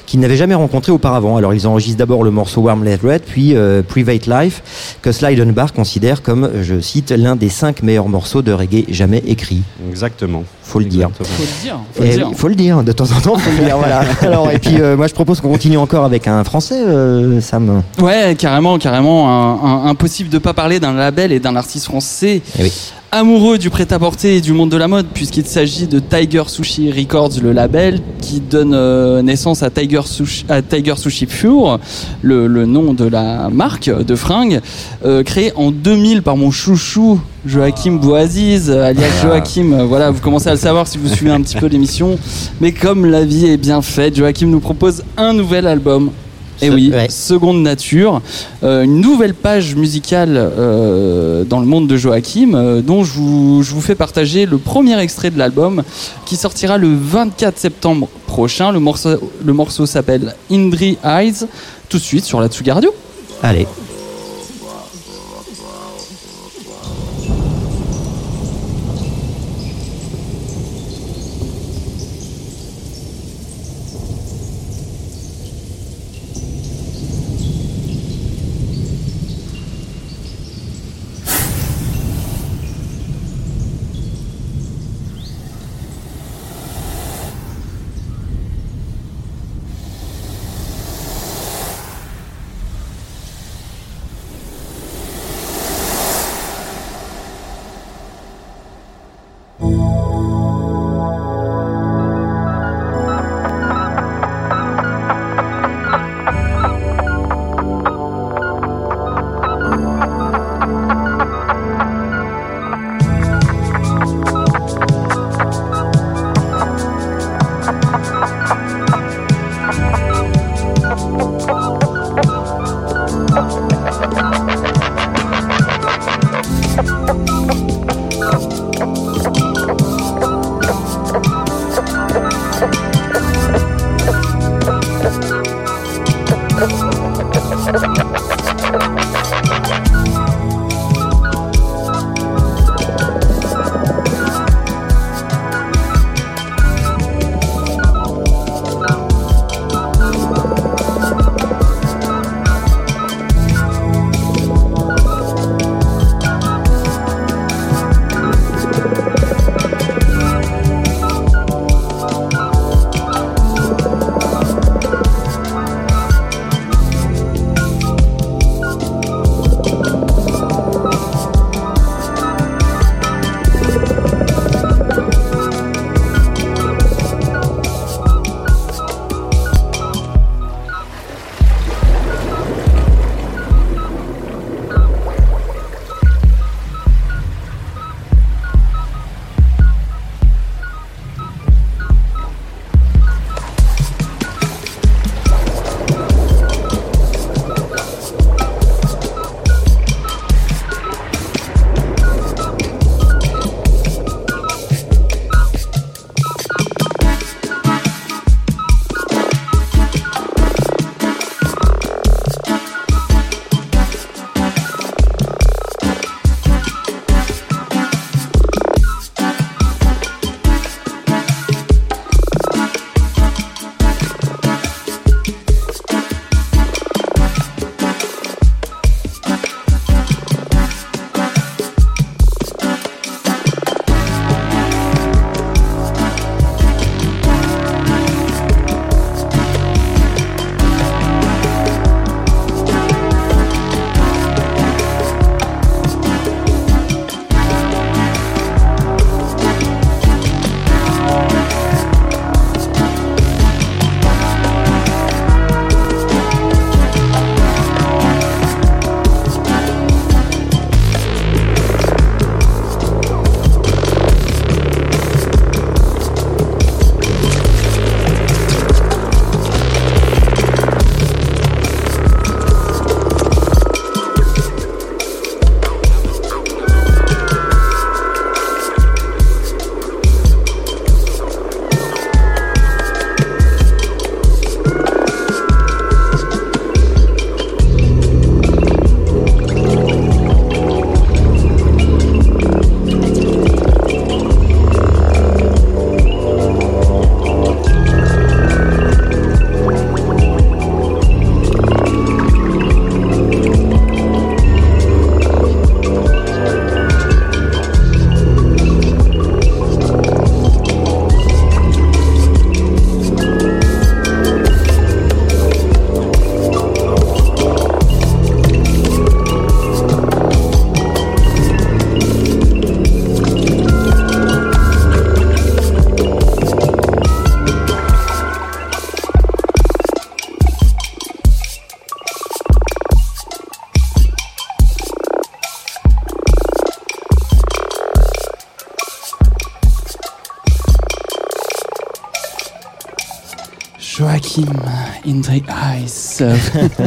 [SPEAKER 3] qu'ils n'avaient jamais rencontré auparavant. Alors ils enregistrent d'abord le morceau Warm Red, puis euh, Private Life, que Sly Dunbar considère comme, je cite, l'un des cinq meilleurs morceaux de reggae jamais écrits.
[SPEAKER 4] Exactement.
[SPEAKER 3] Faut le dire.
[SPEAKER 2] Faut le dire, faut le dire.
[SPEAKER 3] il faut le dire, de temps en temps, faut le dire, voilà. Alors, et puis, euh, moi, je propose qu'on continue encore avec un français, euh, Sam.
[SPEAKER 2] Ouais, carrément, carrément. un- un- impossible de pas parler d'un label et d'un artiste français
[SPEAKER 3] Eh oui.
[SPEAKER 2] Amoureux du prêt-à-porter et du monde de la mode, puisqu'il s'agit de Tiger Sushi Records, le label qui donne euh, naissance à Tiger Sushi, à Tiger Sushi Pure, le, le nom de la marque de fringues, euh, créé en 2000 par mon chouchou Joachim Bouaziz, alias Joachim. euh, Voilà, vous commencez à le savoir si vous suivez un petit peu l'émission. Mais comme la vie est bien faite, Joachim nous propose un nouvel album. Et
[SPEAKER 3] Ce-
[SPEAKER 2] oui,
[SPEAKER 3] ouais.
[SPEAKER 2] Seconde Nature, euh, une nouvelle page musicale euh, dans le monde de Joachim, euh, dont je vous, je vous fais partager le premier extrait de l'album qui sortira le 24 septembre prochain. Le morceau, le morceau s'appelle Indri Eyes, tout de suite sur la Tsuga Radio.
[SPEAKER 3] Allez.
[SPEAKER 2] Joachim in the Ice.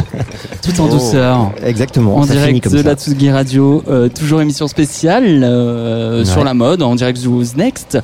[SPEAKER 2] Tout en
[SPEAKER 3] Oh.
[SPEAKER 2] douceur.
[SPEAKER 3] Exactement.
[SPEAKER 2] En
[SPEAKER 3] ça finit
[SPEAKER 2] direct
[SPEAKER 3] comme
[SPEAKER 2] de
[SPEAKER 3] ça.
[SPEAKER 2] la Tsugi Radio, euh, toujours émission spéciale euh,
[SPEAKER 3] Ouais.
[SPEAKER 2] sur la mode, en direct de Who's Next.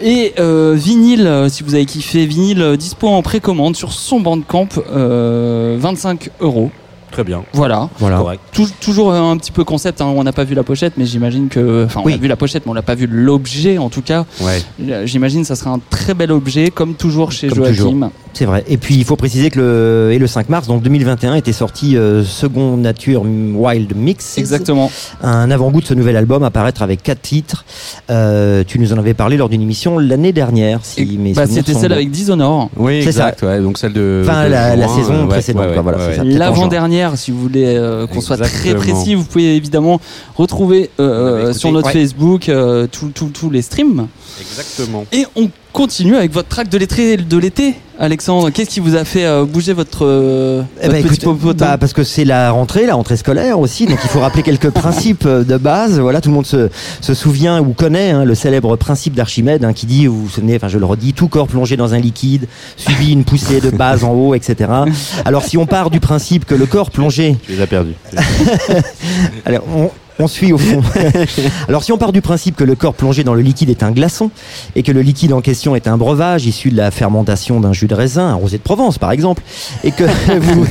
[SPEAKER 2] Et euh, vinyle, euh, si vous avez kiffé, vinyle dispo en précommande sur son bandcamp, euh, 25 euros.
[SPEAKER 4] Très bien.
[SPEAKER 2] Voilà.
[SPEAKER 3] Voilà.
[SPEAKER 4] Correct.
[SPEAKER 2] Tou- toujours un petit peu concept, hein, on n'a pas vu la pochette, mais j'imagine que. Enfin, on
[SPEAKER 3] Oui.
[SPEAKER 2] a vu la pochette, mais on n'a pas vu l'objet en tout cas.
[SPEAKER 4] Ouais.
[SPEAKER 2] J'imagine que ça sera un très bel objet, comme toujours chez
[SPEAKER 3] Comme
[SPEAKER 2] Joachim.
[SPEAKER 3] C'est vrai. Et puis il faut préciser que le, et le 5 mars, donc 2021, était sorti euh, Second Nature Wild Mix.
[SPEAKER 2] Exactement.
[SPEAKER 3] Un avant-goût de ce nouvel album à paraître avec quatre titres. Euh, tu nous en avais parlé lors d'une émission l'année dernière, si
[SPEAKER 2] Et-
[SPEAKER 3] mes
[SPEAKER 2] bah, C'était celle
[SPEAKER 3] bons.
[SPEAKER 2] avec Dishonored.
[SPEAKER 6] Oui,
[SPEAKER 3] C'est
[SPEAKER 6] exact. Ouais, donc celle de.
[SPEAKER 3] Enfin,
[SPEAKER 6] de
[SPEAKER 3] la- saison
[SPEAKER 6] euh, ouais,
[SPEAKER 3] précédente,
[SPEAKER 6] ouais,
[SPEAKER 3] quoi, voilà,
[SPEAKER 6] ouais,
[SPEAKER 3] c'est
[SPEAKER 6] ouais.
[SPEAKER 3] ça. peut-être en
[SPEAKER 2] L'avant-dernière, si vous voulez euh, qu'on soit très précis, vous pouvez évidemment retrouver euh, sur notre
[SPEAKER 3] Ouais.
[SPEAKER 2] Facebook euh, tous les streams.
[SPEAKER 4] Exactement.
[SPEAKER 2] Et on continue avec votre track de l'été, de l'été, Alexandre. Qu'est-ce qui vous a fait euh, bouger votre, euh,
[SPEAKER 3] Eh
[SPEAKER 2] votre
[SPEAKER 3] ben,
[SPEAKER 2] petit
[SPEAKER 3] écoute, bah, parce que c'est la rentrée, la rentrée scolaire aussi, donc il faut rappeler quelques principes de base. Voilà, tout le monde se, se souvient ou connaît hein, le célèbre principe d'Archimède hein, qui dit, vous vous souvenez, enfin je le redis, tout corps plongé dans un liquide subi une poussée de base en haut, etc. Alors si on part du principe que le corps plongé
[SPEAKER 4] Tu les as perdus.
[SPEAKER 3] Alors, on, on suit au fond. Alors, si on part du principe que le corps plongé dans le liquide est un glaçon et que le liquide en question est un breuvage issu de la fermentation d'un jus de raisin, un rosé de Provence par exemple, et que vous,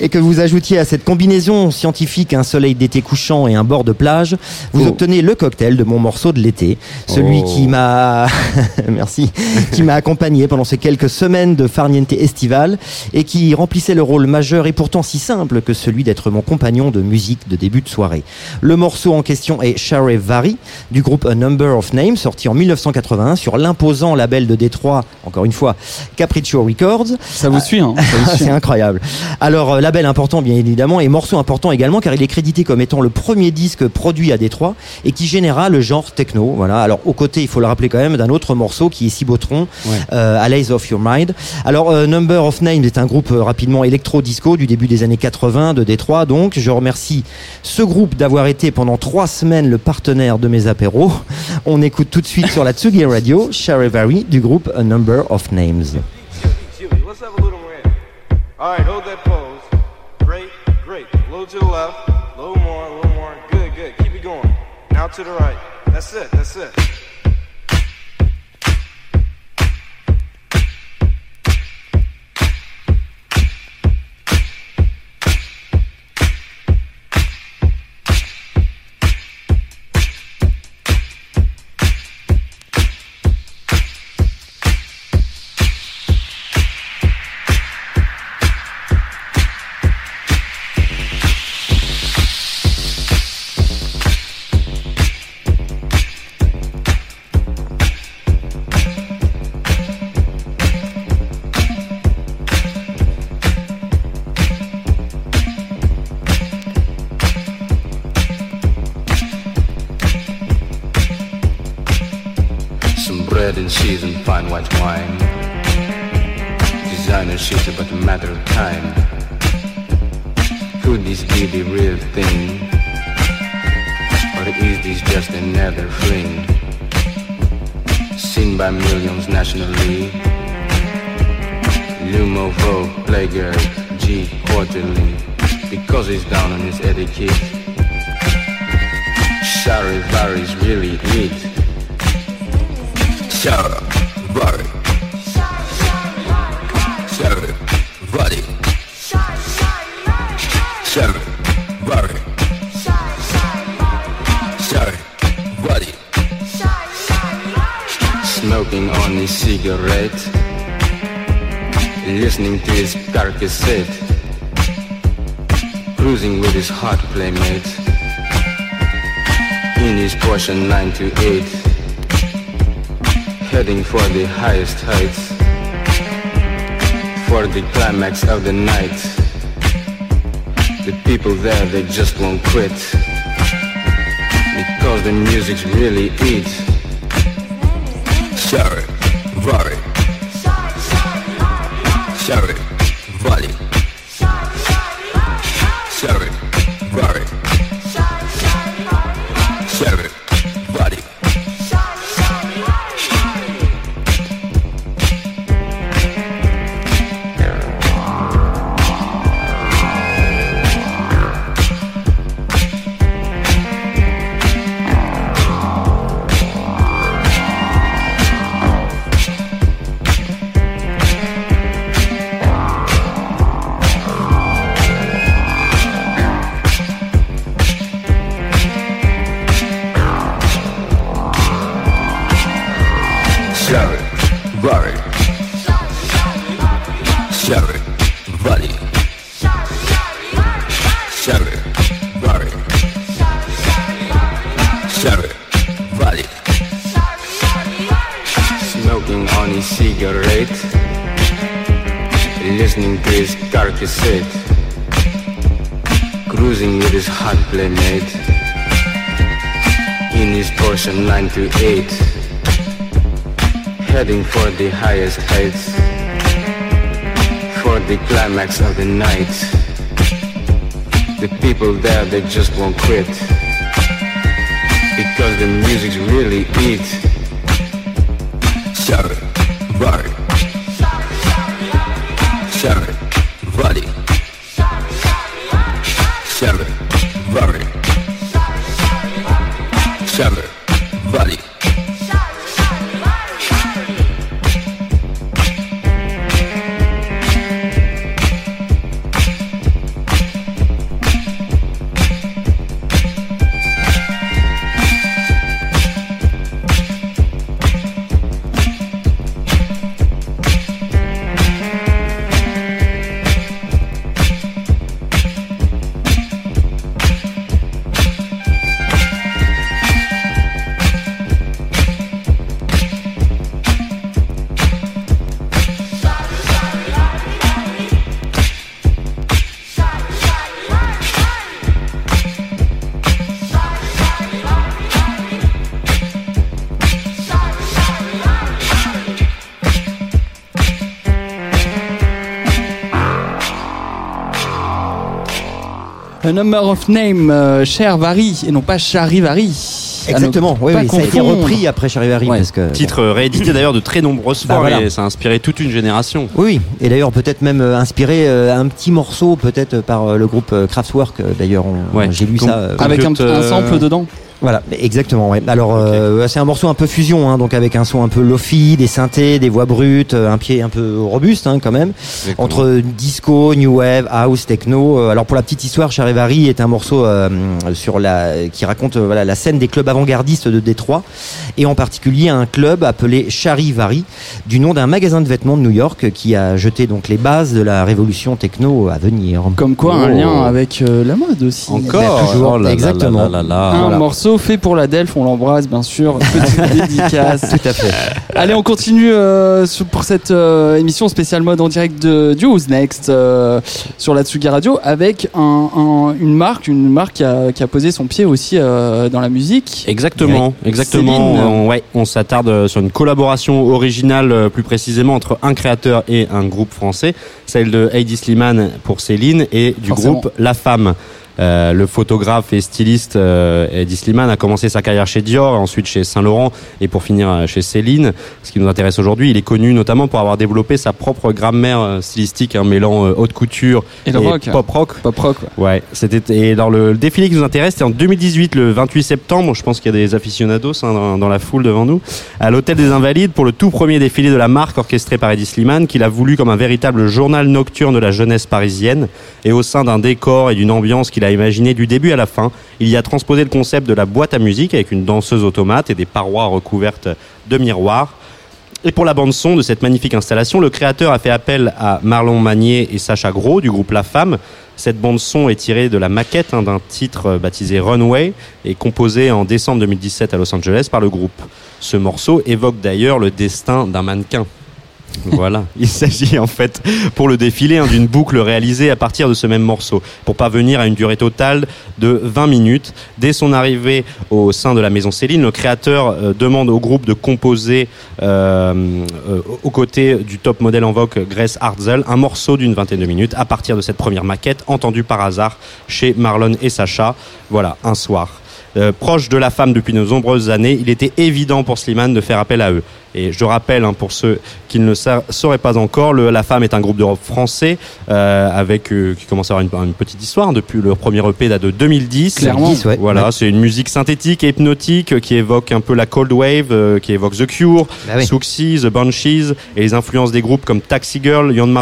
[SPEAKER 3] et que vous ajoutiez à cette combinaison scientifique un soleil d'été couchant et un bord de plage, vous
[SPEAKER 6] Oh.
[SPEAKER 3] obtenez le cocktail de mon morceau de l'été, celui
[SPEAKER 6] Oh.
[SPEAKER 3] qui m'a, merci, qui m'a accompagné pendant ces quelques semaines de farniente estivale et qui remplissait le rôle majeur et pourtant si simple que celui d'être mon compagnon de musique de début de soirée. Le morceau en question est Share Vary du groupe A Number of Names sorti en 1981 sur l'imposant label de Détroit, encore une fois, Capriccio Records.
[SPEAKER 2] Ça vous suit, hein
[SPEAKER 3] c'est incroyable. Alors, euh, label important, bien évidemment, et morceau important également, car il est crédité comme étant le premier disque produit à Détroit et qui généra le genre techno. Voilà. Alors, aux côtés, il faut le rappeler quand même, d'un autre morceau qui est Cibotron,
[SPEAKER 6] Ouais.
[SPEAKER 3] euh, of Your Mind. Alors, euh, Number of Names est un groupe euh, rapidement électro-disco du début des années 80 de Détroit. Donc, je remercie ce groupe d'avoir été pendant trois semaines le partenaire de mes apéros. On écoute tout de suite sur la Tsugi Radio, Charivari du groupe A Number of Names.
[SPEAKER 7] Another? Seen by millions nationally. Lumo Vogue, Playgirl, G quarterly. Because he's down on his etiquette. Sorry, varies really it. Sarah, Barry. Cigarette. Listening to his car cassette. Cruising with his hot playmate. In his Porsche 928 heading for the highest heights, for the climax of the night. The people there, they just won't quit, because the music's really it. Night. The people there, they just won't quit,
[SPEAKER 2] A number of name, euh, cher Vary, et non pas Charivari.
[SPEAKER 3] Exactement, oui, oui, ça a été repris après Charivari.
[SPEAKER 2] Ouais.
[SPEAKER 3] Parce que,
[SPEAKER 4] Titre réédité d'ailleurs de très nombreuses
[SPEAKER 3] Bah
[SPEAKER 4] fois
[SPEAKER 3] voilà.
[SPEAKER 4] et ça a inspiré toute une génération.
[SPEAKER 3] Oui, oui. et d'ailleurs peut-être même euh, inspiré euh, un petit morceau peut-être par euh, le groupe euh, Kraftwerk. euh, D'ailleurs,
[SPEAKER 4] Ouais.
[SPEAKER 3] j'ai lu
[SPEAKER 4] Donc,
[SPEAKER 3] ça. euh,
[SPEAKER 2] Avec un, un
[SPEAKER 4] euh,
[SPEAKER 2] sample dedans.
[SPEAKER 3] Voilà, exactement. Ouais. Alors euh, c'est un morceau un peu fusion, hein, donc avec un son un peu lofi, des synthés, des voix brutes, euh, un pied un peu robuste hein, quand même, entre disco, new wave, house, techno. Euh, Alors pour la petite histoire, Charivari est un morceau euh, sur la qui raconte euh, voilà la scène des clubs avant-gardistes de Détroit et en particulier un club appelé Charivari du nom d'un magasin de vêtements de New York qui a jeté donc les bases de la révolution techno à venir.
[SPEAKER 2] Comme quoi, un
[SPEAKER 4] Oh.
[SPEAKER 2] lien avec euh, la mode aussi.
[SPEAKER 4] Encore
[SPEAKER 3] toujours,
[SPEAKER 4] Oh là là
[SPEAKER 3] exactement.
[SPEAKER 4] là là là.
[SPEAKER 2] Un
[SPEAKER 3] Voilà.
[SPEAKER 2] morceau fait pour la Delph, on l'embrasse bien sûr. Petite dédicace.
[SPEAKER 3] Tout à fait.
[SPEAKER 2] Allez, on continue euh, pour cette euh, émission spéciale mode en direct de du Who's Next euh, sur la Tsugi Radio avec un, un- une marque, une marque qui a, qui a posé son pied aussi euh, dans la musique.
[SPEAKER 4] Exactement, exactement. On, ouais, on s'attarde sur une collaboration originale, plus précisément entre un créateur et un groupe français, celle de Heidi Slimane pour Céline et du
[SPEAKER 2] Forcément.
[SPEAKER 4] groupe La Femme. Euh, le photographe et styliste euh, Eddie Slimane a commencé sa carrière chez Dior, ensuite chez Saint Laurent et pour finir euh, chez Céline. Ce qui nous intéresse aujourd'hui, il est connu notamment pour avoir développé sa propre grammaire euh, stylistique, un mêlant euh, haute couture
[SPEAKER 2] Et rock.
[SPEAKER 4] pop rock.
[SPEAKER 2] Pop rock. ouais.
[SPEAKER 4] Ouais, c'était et dans le, le défilé qui nous intéresse, c'était en 2018, le 28 septembre. Je pense qu'il y a des aficionados hein, dans, dans la foule devant nous, à l'hôtel des Invalides pour le tout premier défilé de la marque orchestré par Eddie Slimane, qu'il a voulu comme un véritable journal nocturne de la jeunesse parisienne. Et au sein d'un décor et d'une ambiance qu'il a imaginé du début à la fin, il y a transposé le concept de la boîte à musique avec une danseuse automate et des parois recouvertes de miroirs. Et pour la bande son de cette magnifique installation, le créateur a fait appel à Marlon Magnier et Sacha Gros du groupe La Femme. Cette bande son est tirée de la maquette hein, d'un titre euh, baptisé Runway et composé en décembre 2017 à Los Angeles par le groupe. Ce morceau évoque d'ailleurs le destin d'un mannequin. Voilà, il s'agit en fait pour le défilé hein, d'une boucle réalisée à partir de ce même morceau pour parvenir à une durée totale de 20 minutes. Dès son arrivée au sein de la maison Céline, le créateur euh, demande au groupe de composer euh, euh, aux côtés du top modèle en vogue Grace Hartzell un morceau d'une vingtaine de minutes à partir de cette première maquette entendue par hasard chez Marlon et Sacha. Voilà, un soir. Proche de la femme depuis de nombreuses années, il était évident pour Slimane de faire appel à eux. Et je rappelle, hein, pour ceux qui ne le sa- sauraient pas encore, le, La Femme est un groupe de rock français euh, avec euh, qui commence à avoir une, une petite histoire hein, depuis leur premier EP date de 2010.
[SPEAKER 2] Clairement.
[SPEAKER 3] 2010, ouais.
[SPEAKER 4] Voilà,
[SPEAKER 3] Ouais.
[SPEAKER 4] c'est une musique synthétique et hypnotique euh, qui évoque un peu la cold wave, euh, qui évoque The Cure,
[SPEAKER 3] Bah oui.
[SPEAKER 4] The Banshees et les influences des groupes comme Taxi Girl, Young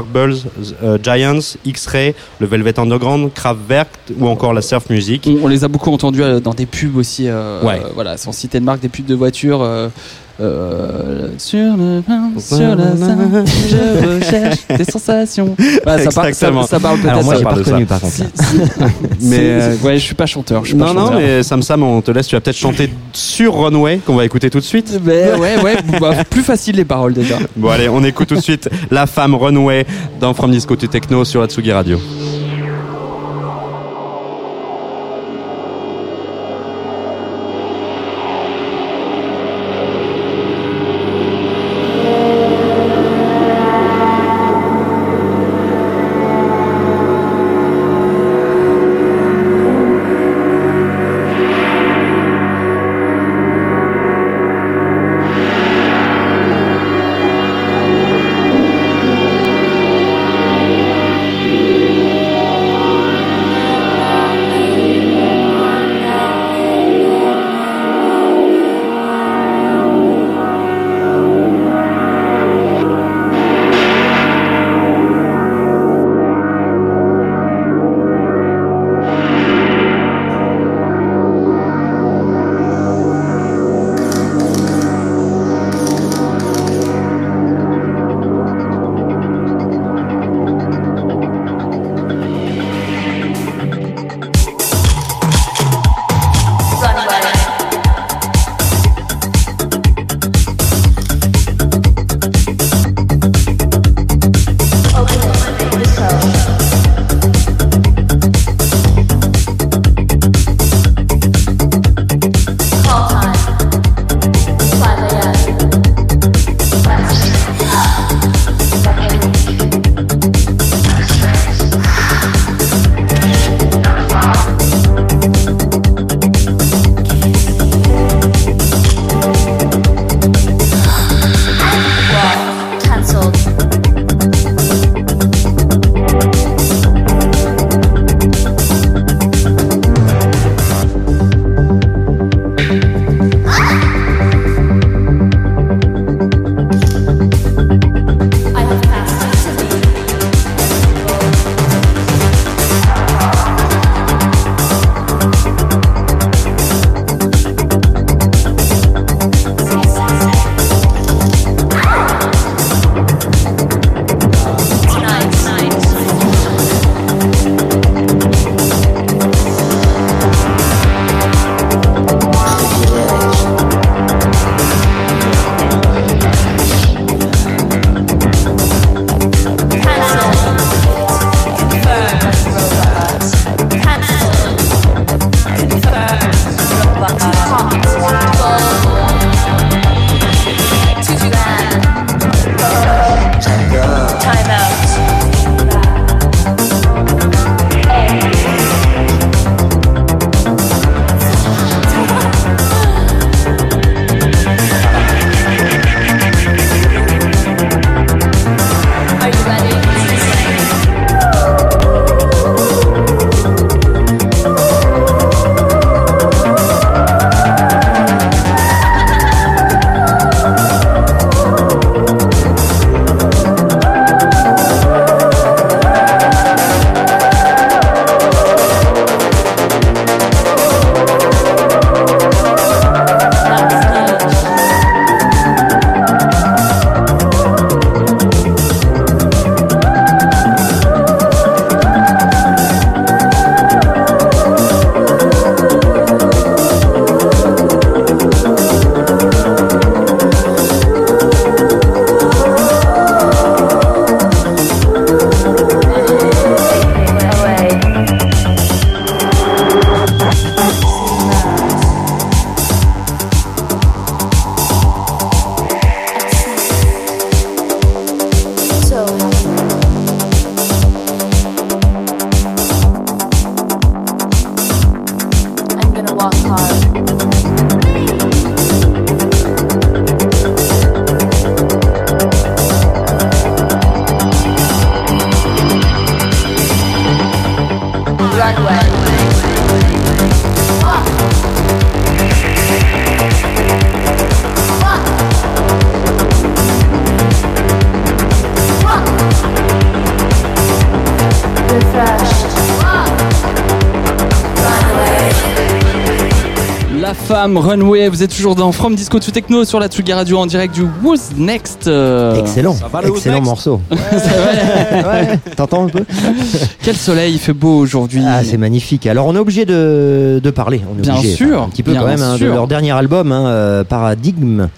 [SPEAKER 4] euh, Giants, X-Ray, le Velvet Underground, Kraftwerk ou encore la surf music.
[SPEAKER 2] On, on les a beaucoup entendus dans des pubs aussi. euh,
[SPEAKER 4] Ouais.
[SPEAKER 2] euh, voilà, sans citer de marque, des pubs de voitures. Euh, sur le sur la scène, je recherche des sensations. Voilà, ça, parle, ça, ça parle peut-être.
[SPEAKER 3] Moi j'ai pas reconnu par contre.
[SPEAKER 2] Si-
[SPEAKER 3] là.
[SPEAKER 2] si-
[SPEAKER 4] Mais, euh,
[SPEAKER 2] ouais, je suis pas chanteur. Je suis pas
[SPEAKER 4] Non, non,
[SPEAKER 2] chanteur.
[SPEAKER 4] mais Sam Sam, on te laisse. Tu vas peut-être chanter sur Runway, qu'on va écouter tout de suite.
[SPEAKER 2] Mais ouais, ouais, bah, plus facile les paroles déjà.
[SPEAKER 4] Bon, allez, on écoute tout de suite La femme Runway dans From Disco to Techno sur la Tsugi Radio.
[SPEAKER 2] Runway, vous êtes toujours dans From Disco to Techno sur la Tsugi Radio en direct du Who's Next. euh,
[SPEAKER 3] Excellent,
[SPEAKER 4] va, le
[SPEAKER 3] excellent
[SPEAKER 4] Next
[SPEAKER 3] morceau.
[SPEAKER 2] c'est vrai.
[SPEAKER 3] Ouais, T'entends un peu
[SPEAKER 2] Quel soleil, il fait beau aujourd'hui.
[SPEAKER 3] Ah, c'est magnifique. Alors, on est obligé de, de parler. On est
[SPEAKER 2] Bien
[SPEAKER 3] obligé,
[SPEAKER 2] sûr,
[SPEAKER 3] enfin, un petit peu
[SPEAKER 2] bien
[SPEAKER 3] quand même hein, de
[SPEAKER 2] sûr.
[SPEAKER 3] leur dernier album, hein, euh, Paradigm,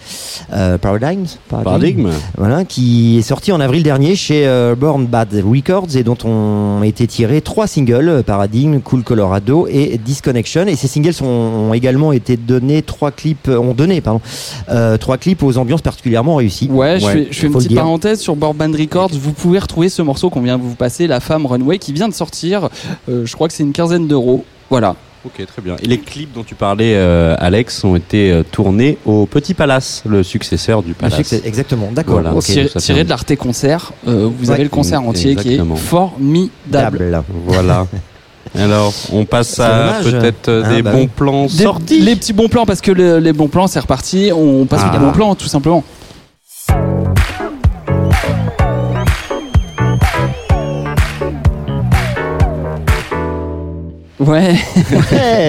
[SPEAKER 3] euh, Paradigms,
[SPEAKER 4] Paradigme.
[SPEAKER 3] Voilà, qui est sorti en avril dernier chez euh, Born Bad Records et dont ont été tirés trois singles euh, Paradigm, Cool Colorado et Disconnection. Et ces singles sont, ont également été donnés trois clips, euh, ont donné pardon, euh, trois clips aux ambiances particulièrement réussies.
[SPEAKER 2] Ouais, je fais, je fais une petite
[SPEAKER 3] dire.
[SPEAKER 2] parenthèse sur Board Band Records. Vous pouvez retrouver ce morceau qu'on vient de vous passer, La femme Runway, qui vient de sortir. Euh, je crois que c'est une quinzaine d'euros. Voilà.
[SPEAKER 4] Ok, très bien. Et les clips dont tu parlais, euh, Alex, ont été euh, tournés au Petit Palace, le successeur du Palace.
[SPEAKER 3] succès, exactement, d'accord.
[SPEAKER 4] Voilà.
[SPEAKER 2] tiré, de l'Arte Concert. euh, vous
[SPEAKER 3] Ouais.
[SPEAKER 2] avez le concert entier
[SPEAKER 4] Exactement.
[SPEAKER 2] qui est formidable.
[SPEAKER 3] Dable.
[SPEAKER 4] Voilà. Alors, on passe à peut-être euh,
[SPEAKER 3] Ah,
[SPEAKER 4] des
[SPEAKER 3] bah
[SPEAKER 4] bons
[SPEAKER 3] oui.
[SPEAKER 4] plans
[SPEAKER 2] Des- les petits bons plans, parce que le- les bons plans, c'est reparti. On passe
[SPEAKER 4] Ah.
[SPEAKER 2] aux bons plans, tout simplement. Ouais,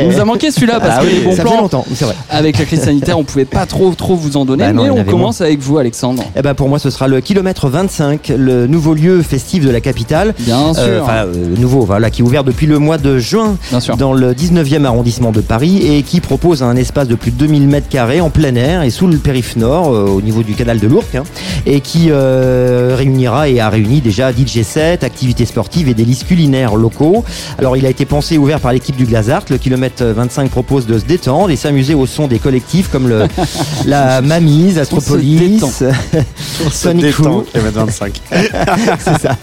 [SPEAKER 2] il nous a manqué celui-là parce
[SPEAKER 3] Ah
[SPEAKER 2] que
[SPEAKER 3] oui,
[SPEAKER 2] les bons
[SPEAKER 3] ça
[SPEAKER 2] plans,
[SPEAKER 3] longtemps, c'est vrai.
[SPEAKER 2] avec la crise sanitaire, on pouvait pas trop trop vous en donner,
[SPEAKER 3] Bah non,
[SPEAKER 2] mais on commence avec vous, Alexandre.
[SPEAKER 3] Eh ben pour moi, ce sera le kilomètre 25, le nouveau lieu festif de la capitale.
[SPEAKER 2] Bien sûr,
[SPEAKER 3] Euh, Enfin, euh, nouveau, voilà, qui est ouvert depuis le mois de juin
[SPEAKER 2] bien sûr.
[SPEAKER 3] dans le 19e arrondissement de Paris et qui propose un espace de plus de 2000 mètres carrés en plein air et sous le périph' nord, euh, au niveau du canal de l'Ourcq, hein, et qui réunira et a réuni déjà DJ set, activités sportives et délices culinaires locaux. Alors, il a été pensé ouvert par l'équipe du Glazart. Le kilomètre 25 propose de se détendre et s'amuser au son des collectifs comme le, la Mamise, Astropolis, Sonic Crew.
[SPEAKER 4] kilomètre 25.
[SPEAKER 3] c'est ça.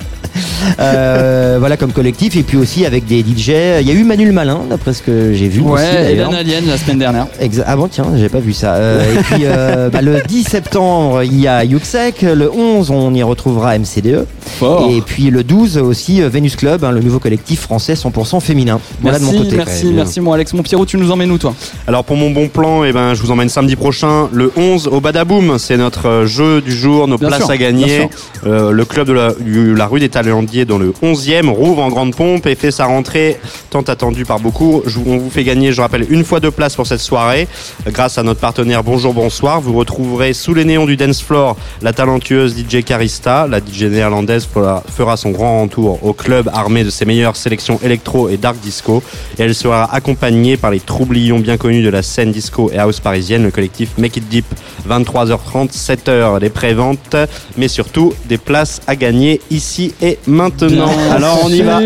[SPEAKER 3] Euh, voilà comme collectif et puis aussi avec des DJ. Il y a eu Manuel Malin d'après ce que j'ai vu.
[SPEAKER 2] Ouais. Hélène Alien la semaine dernière.
[SPEAKER 3] Exa- ah bon tiens, j'ai pas vu ça. Euh, et puis euh, bah, le 10 septembre, il y a Yuxek. Le 11, on y retrouvera MCDE.
[SPEAKER 2] Fort.
[SPEAKER 3] Et puis le 12 aussi Venus Club, hein, le nouveau collectif français 100% féminin. Voilà
[SPEAKER 2] merci,
[SPEAKER 3] de mon côté.
[SPEAKER 2] merci, merci, mon Alex. Mon Pierrot, tu nous emmènes où, toi?
[SPEAKER 4] Alors pour mon bon plan, eh ben, je vous emmène samedi prochain, le 11 au Badaboom. C'est notre jeu du jour, nos
[SPEAKER 2] Bien
[SPEAKER 4] places
[SPEAKER 2] sûr,
[SPEAKER 4] à gagner. Euh, le club de la, la rue des Taillandiers dans le 11e rouvre en grande pompe et fait sa rentrée tant attendue par beaucoup. On vous fait gagner, je rappelle, une fois deux places pour cette soirée. Grâce à notre partenaire Bonjour Bonsoir, vous retrouverez sous les néons du dance floor la talentueuse DJ Carista. La DJ néerlandaise fera son grand retour au club armé de ses meilleures sélections électro et dark disco. Et elle sera accompagnée par les troublions bien connus de la scène disco et house parisienne, le collectif Make It Deep. 23h30, 7h les préventes, mais surtout des places à gagner ici et maintenant.
[SPEAKER 2] Bien
[SPEAKER 4] Alors on y va.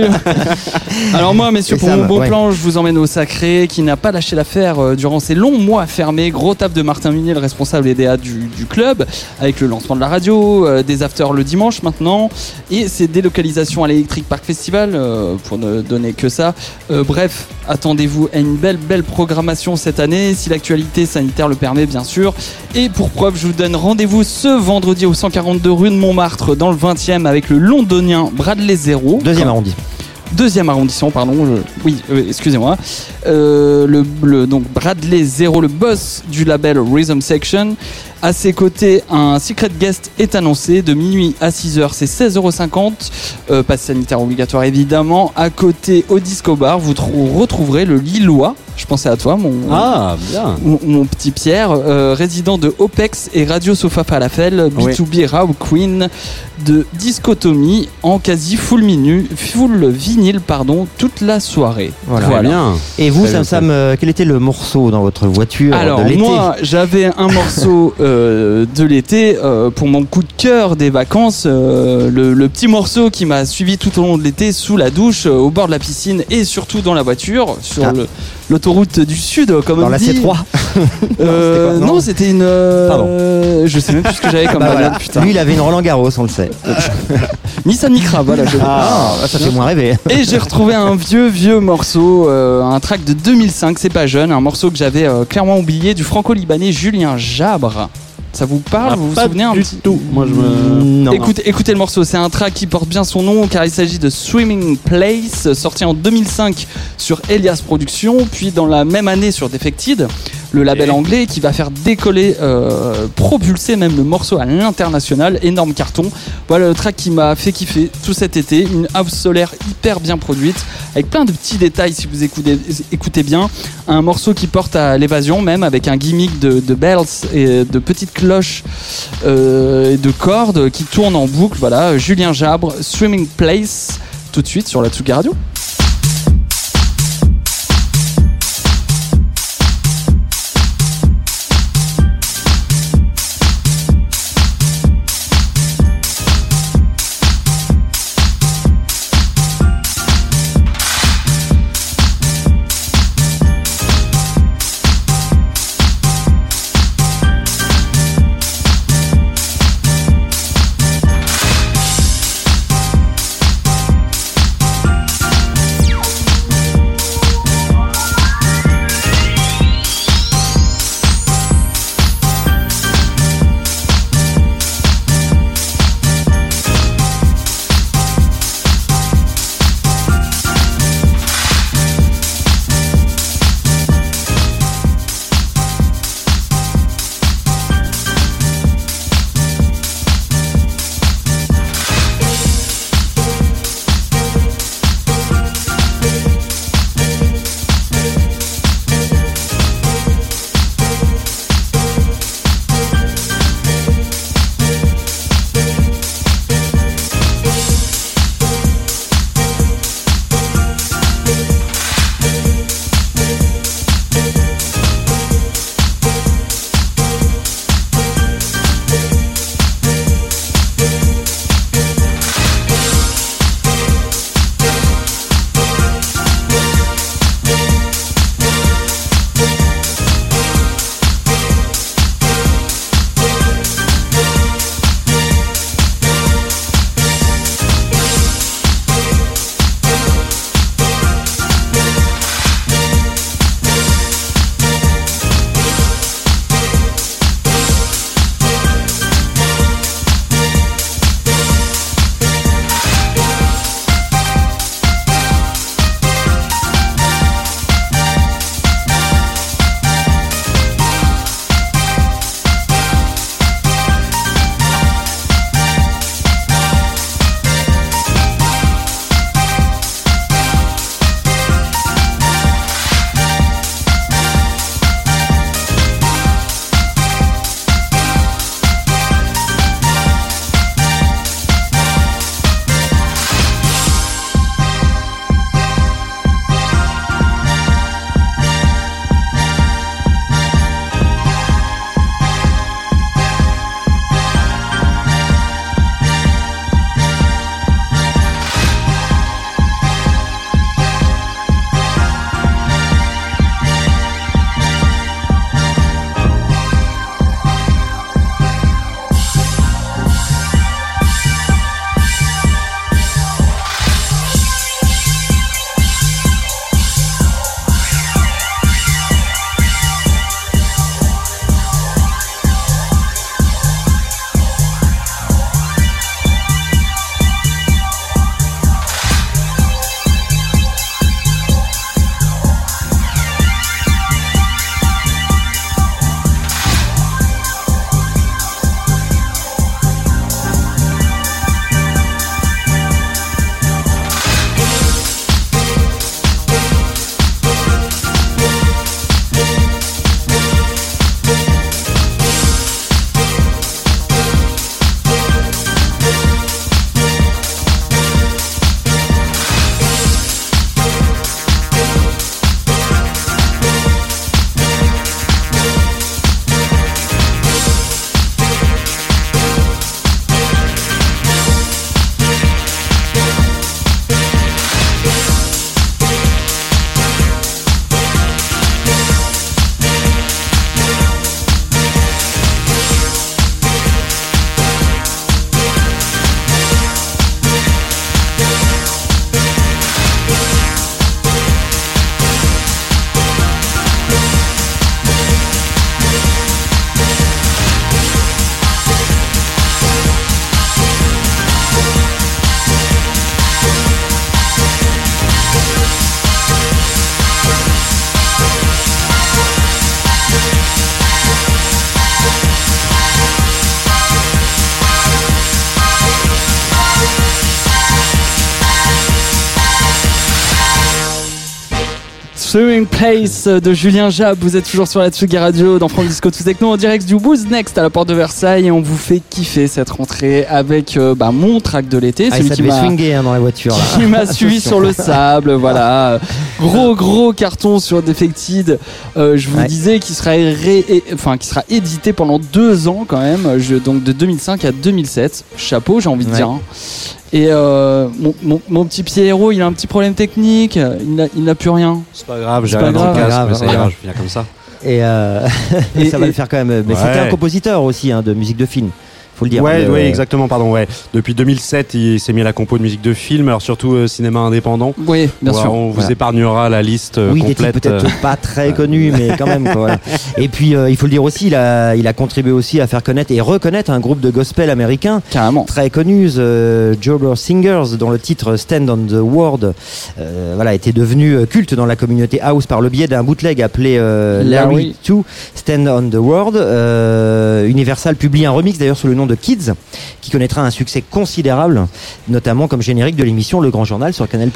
[SPEAKER 2] Alors moi, messieurs,
[SPEAKER 3] Et
[SPEAKER 2] pour
[SPEAKER 3] Sam,
[SPEAKER 2] mon
[SPEAKER 3] ouais.
[SPEAKER 2] plan, je vous emmène au Sacré, qui n'a pas lâché l'affaire euh, durant ces longs mois fermés. Gros taf de Martin Munier, le responsable EDA du, du club, avec le lancement de la radio, euh, des afters le dimanche maintenant, et ses délocalisations à l'Electric Park Festival, euh, pour ne donner que ça. Euh, bref, attendez-vous à une belle, belle programmation cette année, si l'actualité sanitaire le permet, bien sûr. Et pour preuve, je vous donne rendez-vous ce vendredi au 142 rue de Montmartre, dans le 20e, avec le londonien Bradley Zero.
[SPEAKER 3] Deuxième arrondissement.
[SPEAKER 2] Deuxième arrondissement, pardon. je- Oui, euh, excusez-moi. Euh, le, le- donc Bradley Zero, le boss du label Rhythm Section. À ses côtés, un secret guest est annoncé de minuit à 6h, c'est 16,50€. Euh, passe sanitaire obligatoire évidemment. À côté, au Disco Bar, vous trou- retrouverez le Lillois. Je pensais à toi, mon,
[SPEAKER 4] Ah, bien.
[SPEAKER 2] mon, mon petit Pierre, euh, résident de OPEX et Radio Sofa Falafel,
[SPEAKER 4] Oui.
[SPEAKER 2] B2B Raw Queen de Discotomie en quasi full, minu, full vinyle pardon, toute la soirée.
[SPEAKER 3] Voilà.
[SPEAKER 4] Bien.
[SPEAKER 3] Et vous, Sam Sam, euh, quel était le morceau dans votre voiture
[SPEAKER 2] Alors
[SPEAKER 3] de l'été
[SPEAKER 2] moi j'avais un morceau euh, de l'été euh, pour mon coup de cœur des vacances, euh, le, le petit morceau qui m'a suivi tout au long de l'été sous la douche, euh, au bord de la piscine et surtout dans la voiture sur
[SPEAKER 3] Ah.
[SPEAKER 2] le- l'autoroute du sud comme
[SPEAKER 3] Dans
[SPEAKER 2] on
[SPEAKER 3] la
[SPEAKER 2] dit.
[SPEAKER 3] C3
[SPEAKER 2] Euh, non, c'était une. euh,
[SPEAKER 3] Pardon.
[SPEAKER 2] je sais même plus ce que j'avais comme
[SPEAKER 3] Bah
[SPEAKER 2] putain.
[SPEAKER 3] Lui, il avait une Roland Garros, on le sait.
[SPEAKER 2] Nissan Micra, voilà. je-
[SPEAKER 3] Ah, ça fait moins rêver.
[SPEAKER 2] Et j'ai retrouvé un vieux, vieux morceau, euh, un track de 2005, c'est pas jeune, un morceau que j'avais clairement oublié du franco-libanais Julien Jabre. Ça vous parle
[SPEAKER 4] Ah,
[SPEAKER 2] Vous vous
[SPEAKER 4] pas
[SPEAKER 2] souvenez un
[SPEAKER 4] du
[SPEAKER 2] petit
[SPEAKER 4] tout. Moi, je me.
[SPEAKER 3] Non.
[SPEAKER 2] Écoutez, écoutez le morceau, c'est un track qui porte bien son nom car il s'agit de Swimming Place, sorti en 2005 sur Elias Productions, puis dans la même année sur Defected. Le label anglais, qui va faire décoller, euh, propulser même le morceau à l'international. Énorme carton. Voilà le track qui m'a fait kiffer tout cet été. Une house solaire hyper bien produite, avec plein de petits détails si vous écoutez, écoutez bien. Un morceau qui porte à l'évasion, même avec un gimmick de, de bells et de petites cloches euh, et de cordes qui tournent en boucle. Voilà, Julien Jabre, Swimming Place, tout de suite sur la Tsugi Radio. Swimming Place de Julien Jab. Vous êtes toujours sur la Tsugi Radio dans France Disco Tout Techno en direct du Booze Next à la porte de Versailles et on vous fait kiffer cette rentrée avec euh, bah, mon track de l'été,
[SPEAKER 3] Ah,
[SPEAKER 2] celui
[SPEAKER 3] ça
[SPEAKER 2] qui
[SPEAKER 3] devait
[SPEAKER 2] m'a
[SPEAKER 3] swinguer hein, dans la voiture. là.
[SPEAKER 2] qui m'a suivi sur le sable, voilà. Gros gros carton sur Defected. Euh, je vous
[SPEAKER 3] Ouais.
[SPEAKER 2] disais qu'il sera ré- enfin qui sera édité pendant deux ans quand même, je- donc de 2005 à 2007. Chapeau, j'ai envie de
[SPEAKER 3] Ouais.
[SPEAKER 2] dire. hein. Et euh, mon, mon- mon petit pied héros, il a un petit problème technique, il n'a- il n'a plus rien.
[SPEAKER 4] C'est pas grave, j'ai rien dans le
[SPEAKER 2] grave.
[SPEAKER 4] casque,
[SPEAKER 3] Grave,
[SPEAKER 4] mais ça ira, je viens comme ça.
[SPEAKER 3] Et, euh,
[SPEAKER 2] Et-
[SPEAKER 3] ça va
[SPEAKER 2] et-
[SPEAKER 3] le faire quand même. Mais
[SPEAKER 4] Ouais.
[SPEAKER 3] c'était un compositeur aussi hein, de musique de film. Faut le dire.
[SPEAKER 4] Ouais,
[SPEAKER 3] Le-
[SPEAKER 4] ouais, exactement, pardon, ouais. Depuis 2007, il s'est mis à la compo de musique de film, alors surtout euh, cinéma indépendant.
[SPEAKER 2] Oui, bien sûr.
[SPEAKER 4] On vous
[SPEAKER 3] Voilà.
[SPEAKER 4] épargnera la liste euh,
[SPEAKER 3] Oui,
[SPEAKER 4] complète.
[SPEAKER 3] peut-être pas très connus, mais quand même. quoi. Et puis, euh, il faut le dire aussi, il a, il a contribué aussi à faire connaître et reconnaître un groupe de gospel américain
[SPEAKER 2] Carrément.
[SPEAKER 3] très connu, The Jobber Singers, dont le titre Stand on the Word euh, voilà, était devenu euh, culte dans la communauté house par le biais d'un bootleg appelé euh, Larry
[SPEAKER 2] Larry.
[SPEAKER 3] 2 Stand on the Word. Euh, Universal publie un remix d'ailleurs sous le nom de Kids, qui connaîtra un succès considérable, notamment comme générique de l'émission Le Grand Journal sur Canal+.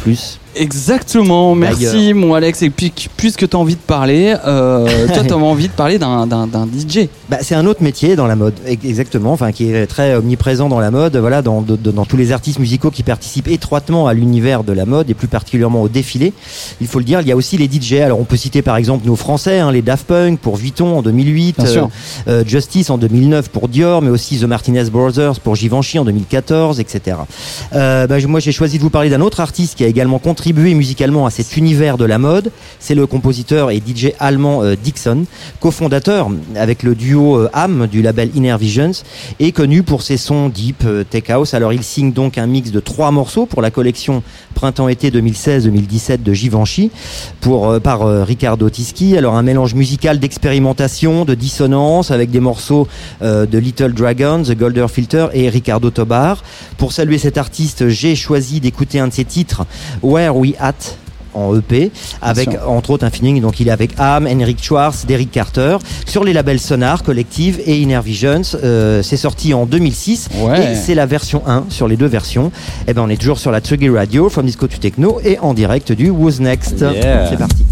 [SPEAKER 2] Exactement, merci mon Alex. Et puis, puisque tu as envie de parler, euh, toi tu as envie de parler d'un DJ.
[SPEAKER 3] Bah, c'est un autre métier dans la mode, exactement, enfin qui est très omniprésent dans la mode, voilà, dans, de- dans tous les artistes musicaux qui participent étroitement à l'univers de la mode et plus particulièrement au défilé. Il faut le dire, il y a aussi les DJ. Alors on peut citer par exemple nos Français, hein, les Daft Punk pour Vuitton en 2008,
[SPEAKER 2] Bien sûr.
[SPEAKER 3] euh, Justice en 2009 pour Dior, mais aussi The Martinez Brothers pour Givenchy en 2014, etc. Euh, bah, moi j'ai choisi de vous parler d'un autre artiste qui a également contribué musicalement à cet univers de la mode. C'est le compositeur et DJ allemand euh, Dixon, cofondateur avec le duo euh, Am du label Inner Visions et connu pour ses sons deep euh, tech house. Alors il signe donc un mix de trois morceaux pour la collection printemps-été 2016-2017 de Givenchy pour euh, par Riccardo Tischi. Alors un mélange musical d'expérimentation, de dissonance avec des morceaux de Little Dragon, The Golden Filter et Ricardo Tobar. Pour saluer cet artiste, j'ai choisi d'écouter un de ses titres, Where We At en EP avec entre autres un feeling. Donc il est avec Am, Henrik Schwartz, Derek Carter. Sur les labels Sonar, Collective et Inner Visions Euh, c'est sorti en 2006
[SPEAKER 2] Ouais.
[SPEAKER 3] et c'est la version 1 sur les deux versions. Et ben on est toujours sur la Tsugi Radio From Disco to Techno et en direct du Who's Next.
[SPEAKER 4] Yeah.
[SPEAKER 3] c'est parti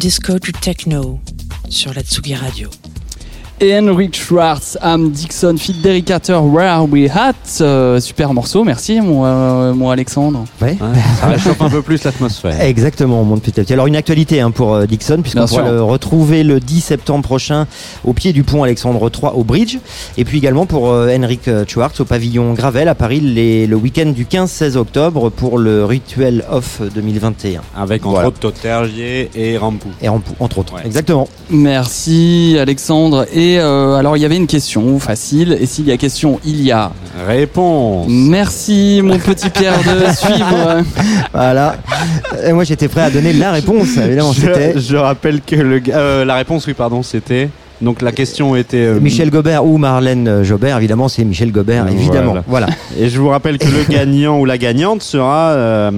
[SPEAKER 1] Disco to Techno sur la Tsugi Radio.
[SPEAKER 2] Et Henrik Schwartz, Am Dixon, Fit Derrick Carter, Where Are We At? Euh, Super morceau, merci mon, euh, mon Alexandre.
[SPEAKER 3] Ouais.
[SPEAKER 4] Ça réchauffe un peu plus l'atmosphère.
[SPEAKER 3] Exactement, on monte petit à petit. Alors une actualité hein, pour euh, Dixon, puisqu'on
[SPEAKER 2] sûr.
[SPEAKER 3] le retrouver le 10 septembre prochain au pied du pont Alexandre III au Bridge, et puis également pour euh, Henrik euh, Schwartz au pavillon Gravel à Paris les- le week-end du 15-16 octobre pour le Rituel Off 2021.
[SPEAKER 4] Avec entre
[SPEAKER 3] Voilà.
[SPEAKER 4] autres Totergier et Rampou.
[SPEAKER 3] Et en- entre autres.
[SPEAKER 4] Ouais.
[SPEAKER 3] Exactement.
[SPEAKER 2] Merci Alexandre. Et euh, alors il y avait une question facile, et s'il y a question, il y a.
[SPEAKER 4] Réponse.
[SPEAKER 2] Merci mon petit Pierre de suivre.
[SPEAKER 3] Voilà. Et moi j'étais prêt à donner la réponse. Évidemment,
[SPEAKER 4] Je, je rappelle que le, euh, la réponse, oui, pardon, c'était. Donc la question était. euh,
[SPEAKER 3] Michel Gobert ou Marlène Jobert. Évidemment, c'est Michel Gobert, évidemment.
[SPEAKER 4] Voilà.
[SPEAKER 3] Voilà.
[SPEAKER 4] Et je vous rappelle que le gagnant ou la gagnante sera euh,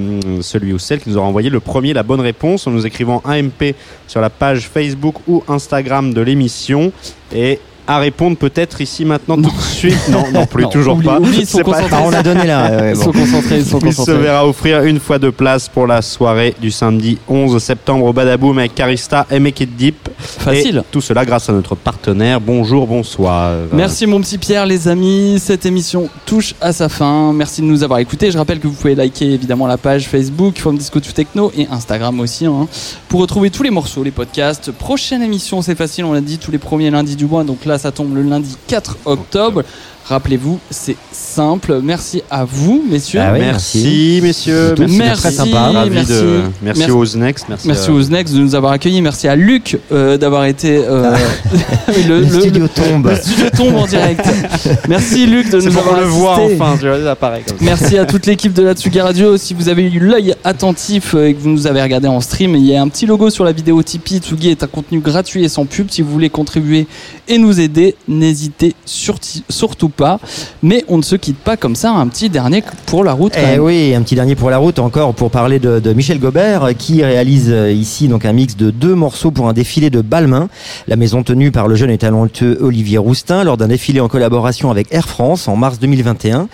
[SPEAKER 4] celui ou celle qui nous aura envoyé le premier la bonne réponse en nous écrivant un MP sur la page Facebook ou Instagram de l'émission et à répondre peut-être ici maintenant tout de suite. Non, non plus,
[SPEAKER 2] Non,
[SPEAKER 4] toujours
[SPEAKER 2] oublie-
[SPEAKER 4] pas.
[SPEAKER 2] oublie, sont.
[SPEAKER 3] Ah, on l'a donné là. ouais,
[SPEAKER 2] Ils
[SPEAKER 3] bon.
[SPEAKER 2] sont concentrés, ils sont
[SPEAKER 4] Il se verra offrir une fois de place pour la soirée du samedi 11 septembre au Badaboom avec Carista et Make It Deep.
[SPEAKER 2] Facile.
[SPEAKER 4] Et tout cela grâce à notre partenaire. Bonjour, bonsoir.
[SPEAKER 2] Merci mon petit Pierre, les amis. Cette émission touche à sa fin. Merci de nous avoir écoutés. Je rappelle que vous pouvez liker évidemment la page Facebook From Disco to Techno et Instagram aussi hein, pour retrouver tous les morceaux, les podcasts. Prochaine émission, c'est facile, on l'a dit, tous les premiers lundis du mois. Donc là, ça tombe le lundi 4 octobre. Rappelez-vous, c'est simple. Merci à vous, messieurs.
[SPEAKER 3] Ah oui,
[SPEAKER 4] merci, messieurs.
[SPEAKER 2] Merci,
[SPEAKER 3] c'était très sympa.
[SPEAKER 4] Ravi
[SPEAKER 2] merci.
[SPEAKER 4] de- merci,
[SPEAKER 2] Merci.
[SPEAKER 4] aux Next. Merci,
[SPEAKER 2] Merci
[SPEAKER 4] à-
[SPEAKER 2] aux Next de nous avoir accueillis. Merci à Luc euh, d'avoir été. euh, le,
[SPEAKER 3] Le,
[SPEAKER 2] le-
[SPEAKER 3] studio tombe.
[SPEAKER 2] le studio tombe en direct. Merci Luc de nous
[SPEAKER 4] pour
[SPEAKER 2] avoir
[SPEAKER 4] qu'on le voit enfin. Tu vois, ça apparaît comme ça.
[SPEAKER 2] Merci à toute l'équipe de la Tsugi Radio. Si vous avez eu l'œil attentif euh, et que vous nous avez regardé en stream, il y a un petit logo sur la vidéo Tipeee. Tsugi est un contenu gratuit et sans pub. Si vous voulez contribuer et nous aider, n'hésitez surtout pas. Mais on ne se quitte pas comme ça. Un petit dernier pour la route. quand
[SPEAKER 3] Eh
[SPEAKER 2] même.
[SPEAKER 3] oui, un petit dernier pour la route encore pour parler de, de Michel Gobert euh, qui réalise euh, ici donc un mix de deux morceaux pour un défilé de Balmain, la maison tenue par le jeune et talentueux Olivier Roustin lors d'un défilé en collaboration avec Air France en mars 2021.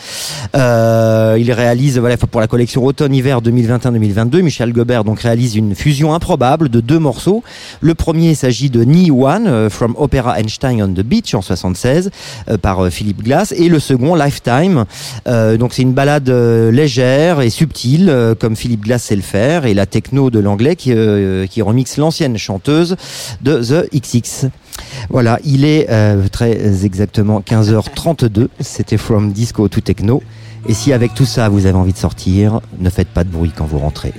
[SPEAKER 3] Euh, il réalise voilà pour la collection automne-hiver 2021-2022. Michel Gobert donc réalise une fusion improbable de deux morceaux. Le premier s'agit de Ni One from Opera Einstein on the Beach en 76 euh, par Philippe Et le second Lifetime euh, donc c'est une balade euh, légère et subtile euh, comme Philippe Glass sait le faire et la techno de l'anglais qui, qui remixe l'ancienne chanteuse de The XX. Voilà, il est très exactement 15h32. C'était From Disco to Techno. Et si avec tout ça vous avez envie de sortir, ne faites pas de bruit quand vous rentrez.